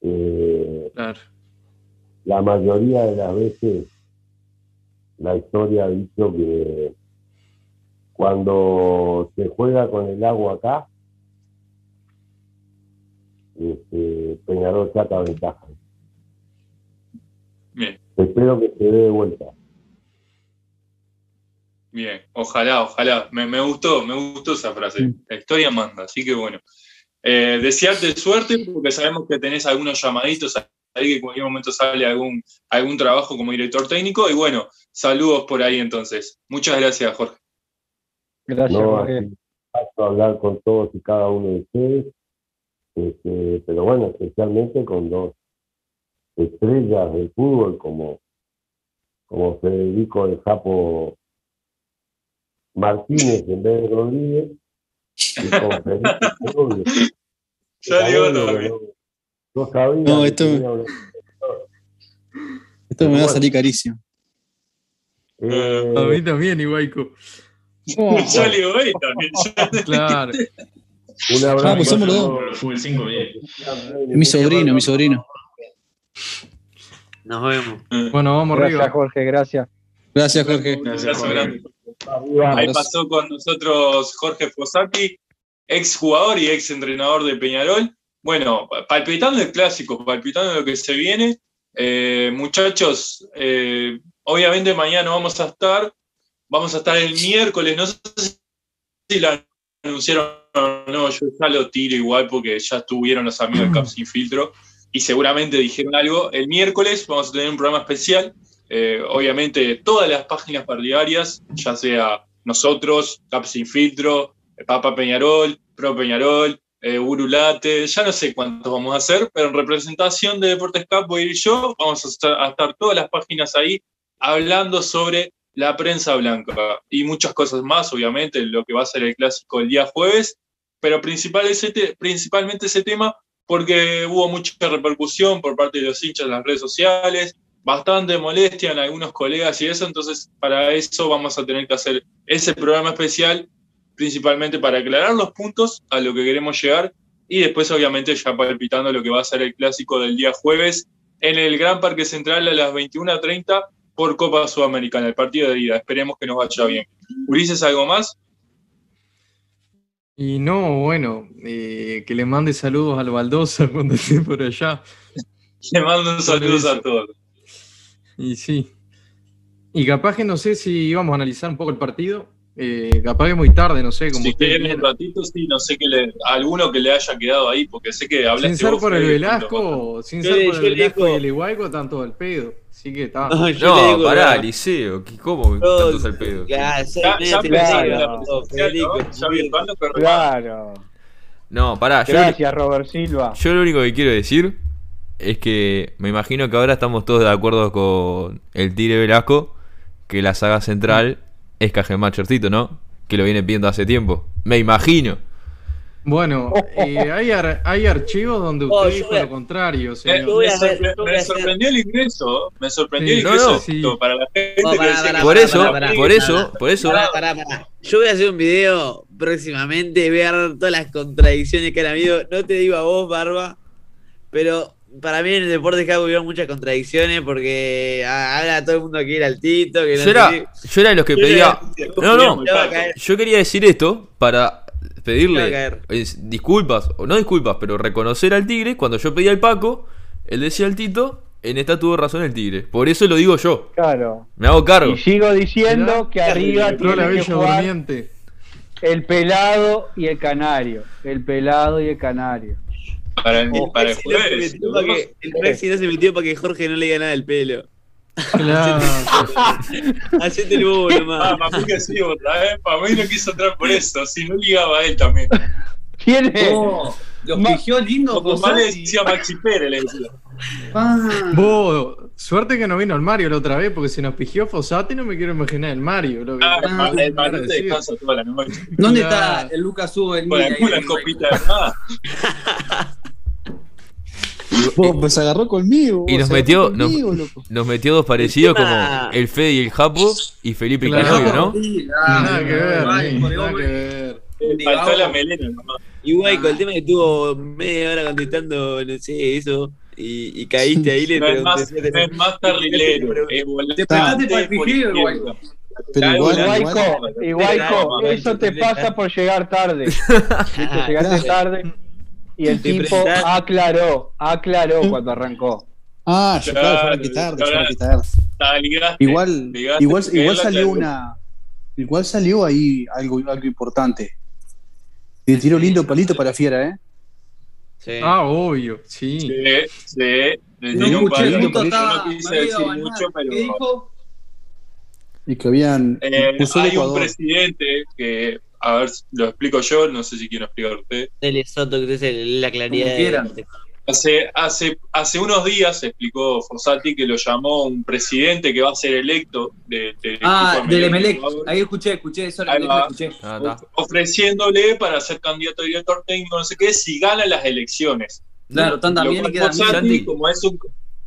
Eh, Claro. la mayoría de las veces la historia ha dicho que cuando se juega con el agua acá, este, Peñarol saca ventaja. Bien, Espero que se dé de vuelta. Bien, ojalá, ojalá. Me, me gustó, me gustó esa frase. La historia manda, así que bueno. Eh, desearte suerte porque sabemos que tenés algunos llamaditos ahí que en cualquier momento sale algún, algún trabajo como director técnico y bueno, saludos por ahí entonces. Muchas gracias, Jorge. Gracias, No, Jorge. paso a hablar con todos y cada uno de ustedes, este, pero bueno, especialmente con dos estrellas del fútbol como, como Federico el Japo Martínez en vez de Rodríguez y con Felipe digo no- No sabía No, esto- Esto me va a salir carísimo. Eh, A mí también, Iguaico. Yo le digo, "Ey, también. Yo- Claro. un abrazo. Ah, pues somos los dos. Por el fútbol 5, bien. Mi sobrino, mi sobrino. Nos vemos. Bueno, vamos Gracias, arriba. Jorge, gracias. Gracias, Jorge. Un Gracias, abrazo Jorge. Ahí pasó con nosotros Jorge Fossati, ex jugador y ex entrenador de Peñarol. Bueno, palpitando el clásico, palpitando lo que se viene. Eh, muchachos, eh, obviamente mañana vamos a estar, vamos a estar el miércoles, no sé si la anunciaron o no, yo ya lo tiro igual porque ya estuvieron los amigos de Cap Sin Filtro y seguramente dijeron algo. El miércoles vamos a tener un programa especial eh, obviamente todas las páginas partidarias, ya sea nosotros, Cap Sin Filtro, eh, Papa Peñarol, Pro Peñarol, eh, Urulate, ya no sé cuántos vamos a hacer, pero en representación de Deportes Cap voy a ir yo, vamos a estar, a estar todas las páginas ahí hablando sobre la prensa blanca. Y muchas cosas más, obviamente, lo que va a ser el clásico el día jueves, pero principal ese te- principalmente ese tema porque hubo mucha repercusión por parte de los hinchas en las redes sociales, bastante molestia en algunos colegas y eso, entonces para eso vamos a tener que hacer ese programa especial, principalmente para aclarar los puntos a lo que queremos llegar y después obviamente ya palpitando lo que va a ser el clásico del día jueves en el Gran Parque Central a las 21.30 por Copa Sudamericana, el partido de ida. Esperemos que nos vaya bien. Ulises, ¿algo más? Y no, bueno, eh, que le mande saludos al Baldosa cuando esté por allá. Le mando un saludo a todos. Y sí. Y capaz que no sé si íbamos a analizar un poco el partido. Eh, capaz que muy tarde, no sé, como Si quieren un ratito, sí, no sé que le, alguno que le haya quedado ahí, porque sé que hablaste Sin ser vos, por el Velasco, sin ser por el Velasco digo- y el Igualco, están todo el pedo. Así que está. No, No, digo, pará, no. Liceo. ¿qué- ¿Cómo Yo- tantos al pedo? Ya, Ya, ya en la Claro. ¿no? Claro. No, pará, yo, Gracias, Robert Silva. yo lo único que quiero decir es que me imagino que ahora estamos todos de acuerdo con el Tigre Velasco que la saga central es Cajemachercito, ¿no? Que lo viene pidiendo hace tiempo. Me imagino. Bueno, eh, hay, ar- hay archivos donde Oh, usted dijo a- lo contrario, Eh, señor. me, sorpre- sorprendió el ingreso, me sorprendió el No, ingreso no. Sí. para la gente No, que Por eso, por eso, por eso. Pará, pará, pará. Yo voy a hacer un video próximamente, voy a dar todas las contradicciones que han habido. No te digo a vos, Barba, pero para mí en el deporte acá hubieron muchas contradicciones porque ah, ahora todo el mundo quiere al Tito. Que no Yo era, sé yo era de los que Yo pedía. era- No, no. Yo quería decir esto para pedirle eh, disculpas, o no disculpas, pero reconocer al Tigre. Cuando yo pedía al Paco, él decía al Tito, en esta tuvo razón el Tigre. Por eso lo digo yo. Claro. Me hago cargo. Y sigo diciendo que arriba tiene que bella jugar durmiente. el pelado y el canario. El pelado y el canario. Para el, Oh, para el no se jueves. que- el Messi no se metió para que Jorge no le diga nada del pelo. Claro. Hacete el bobo Ah, nomás. para mí que sí, vez. Para mí no quiso entrar por eso. Si no ligaba a él también. ¿Quién es? Oh, los pigió lindo Como más le decía Maxi Pérez, le decía. Ah. Vos, suerte que no vino el Mario la otra vez, porque si nos pigió Fossati no me quiero imaginar el Mario. Lo que Ah, Ah, el decir. descansa toda la noche. ¿Dónde está el Lucas Hugo del Con alguna copita de. Vos, pues se agarró conmigo. Y nos metió- nos- conmigo, loco. Nos metió dos parecidos como tema- el Fede y el Japo y Felipe y. Canovio, ¿no? Ah, Nada que ver, nada el que ver. Faltó la melena nomás. Y Guayco, el tema es que estuvo media hora contestando, no sé, eso, y, y caíste ahí, le No es más, pregunté. no es más carrilero. Te prestaste para el izquierda. Guayco. Pero igual, igual- igual, eso te pasa por llegar tarde. Ah, Llegaste tarde y el tipo aclaró, aclaró cuando arrancó. Ah, yo claro, Claro, que tarde, ligaste, Igual, ligaste, igual, igual salió aclaró. una. Igual salió ahí algo, algo importante. Y el tiro lindo palito para Fiera, ¿eh? Sí. Ah, obvio, sí. Sí, sí. Le No tiró un escuché, palo. justo Yo estaba no quise medio decir bañado. mucho, pero ¿Qué dijo? Y que habían. eh, hay un presidente que, a ver, lo explico yo, no sé si quiero explicar usted. Dele Soto, que es el- la claridad. Quieran. de- Hace, hace, hace unos días explicó Fossati que lo llamó un presidente que va a ser electo de, del Ah, del Emelec. Ahí escuché, escuché eso, Ahí Emelec escuché. Ah, ofreciéndole para ser candidato a director técnico, no sé qué, si gana las elecciones. Claro, tan también queda Fossati, como es un.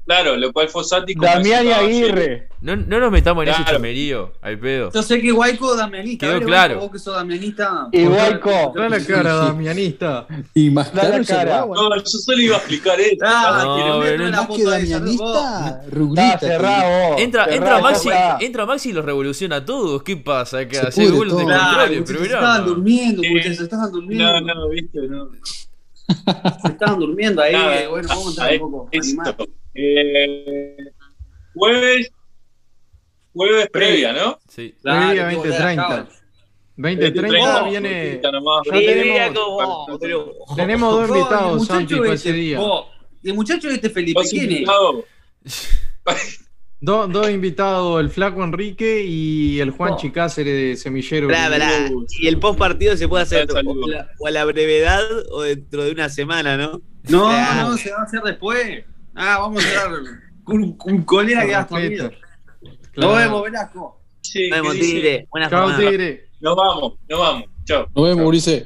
Claro, lo cual Fossati. Damián y Aguirre. No, no nos metamos en ese Claro. chamerío, al pedo. Yo sé que Guayco damianista. Quedó claro. Guayco, Vos que sos damianista. Y Guayco. Da la cara, Damianista. Y más cara. robaba. No, yo solo iba a explicar esto. Ah, No, pero la Más que damianista, Está rugrita. cerrado. Entra, entra Maxi, entra Maxi y los revoluciona a todos. ¿Qué pasa acá? Se Se, de. Claro, muchachos, se estaban durmiendo, se estaban durmiendo. No, no, viste, no. Se estaban durmiendo ahí. Nada, bueno, vamos a entrar ahí, un poco. animados. Esto. Eh, jueves. Jueves previa, ¿no? Sí. Claro, Previa tipo, 2030. ya, 2030 Oh, viene. Ya tenemos, como- tenemos dos invitados, muchacho Santi, para ese este, día. vos, El muchacho este Felipe, ¿Vos ¿quién es? Dos, dos invitados, el Flaco Enrique y el Juan Oh. Chicáceres de Semillero. Y el post partido se puede hacer o a, la, o a la brevedad o dentro de una semana, ¿no? No, no, se va a hacer después. Ah, vamos a entrar con, con colera que dormido. Claro. Nos vemos, Velasco. Sí, Nos vemos. Tigre. Buenas Chao. Tigre. Nos vamos, nos vamos. Chao. Nos vemos, Ulises.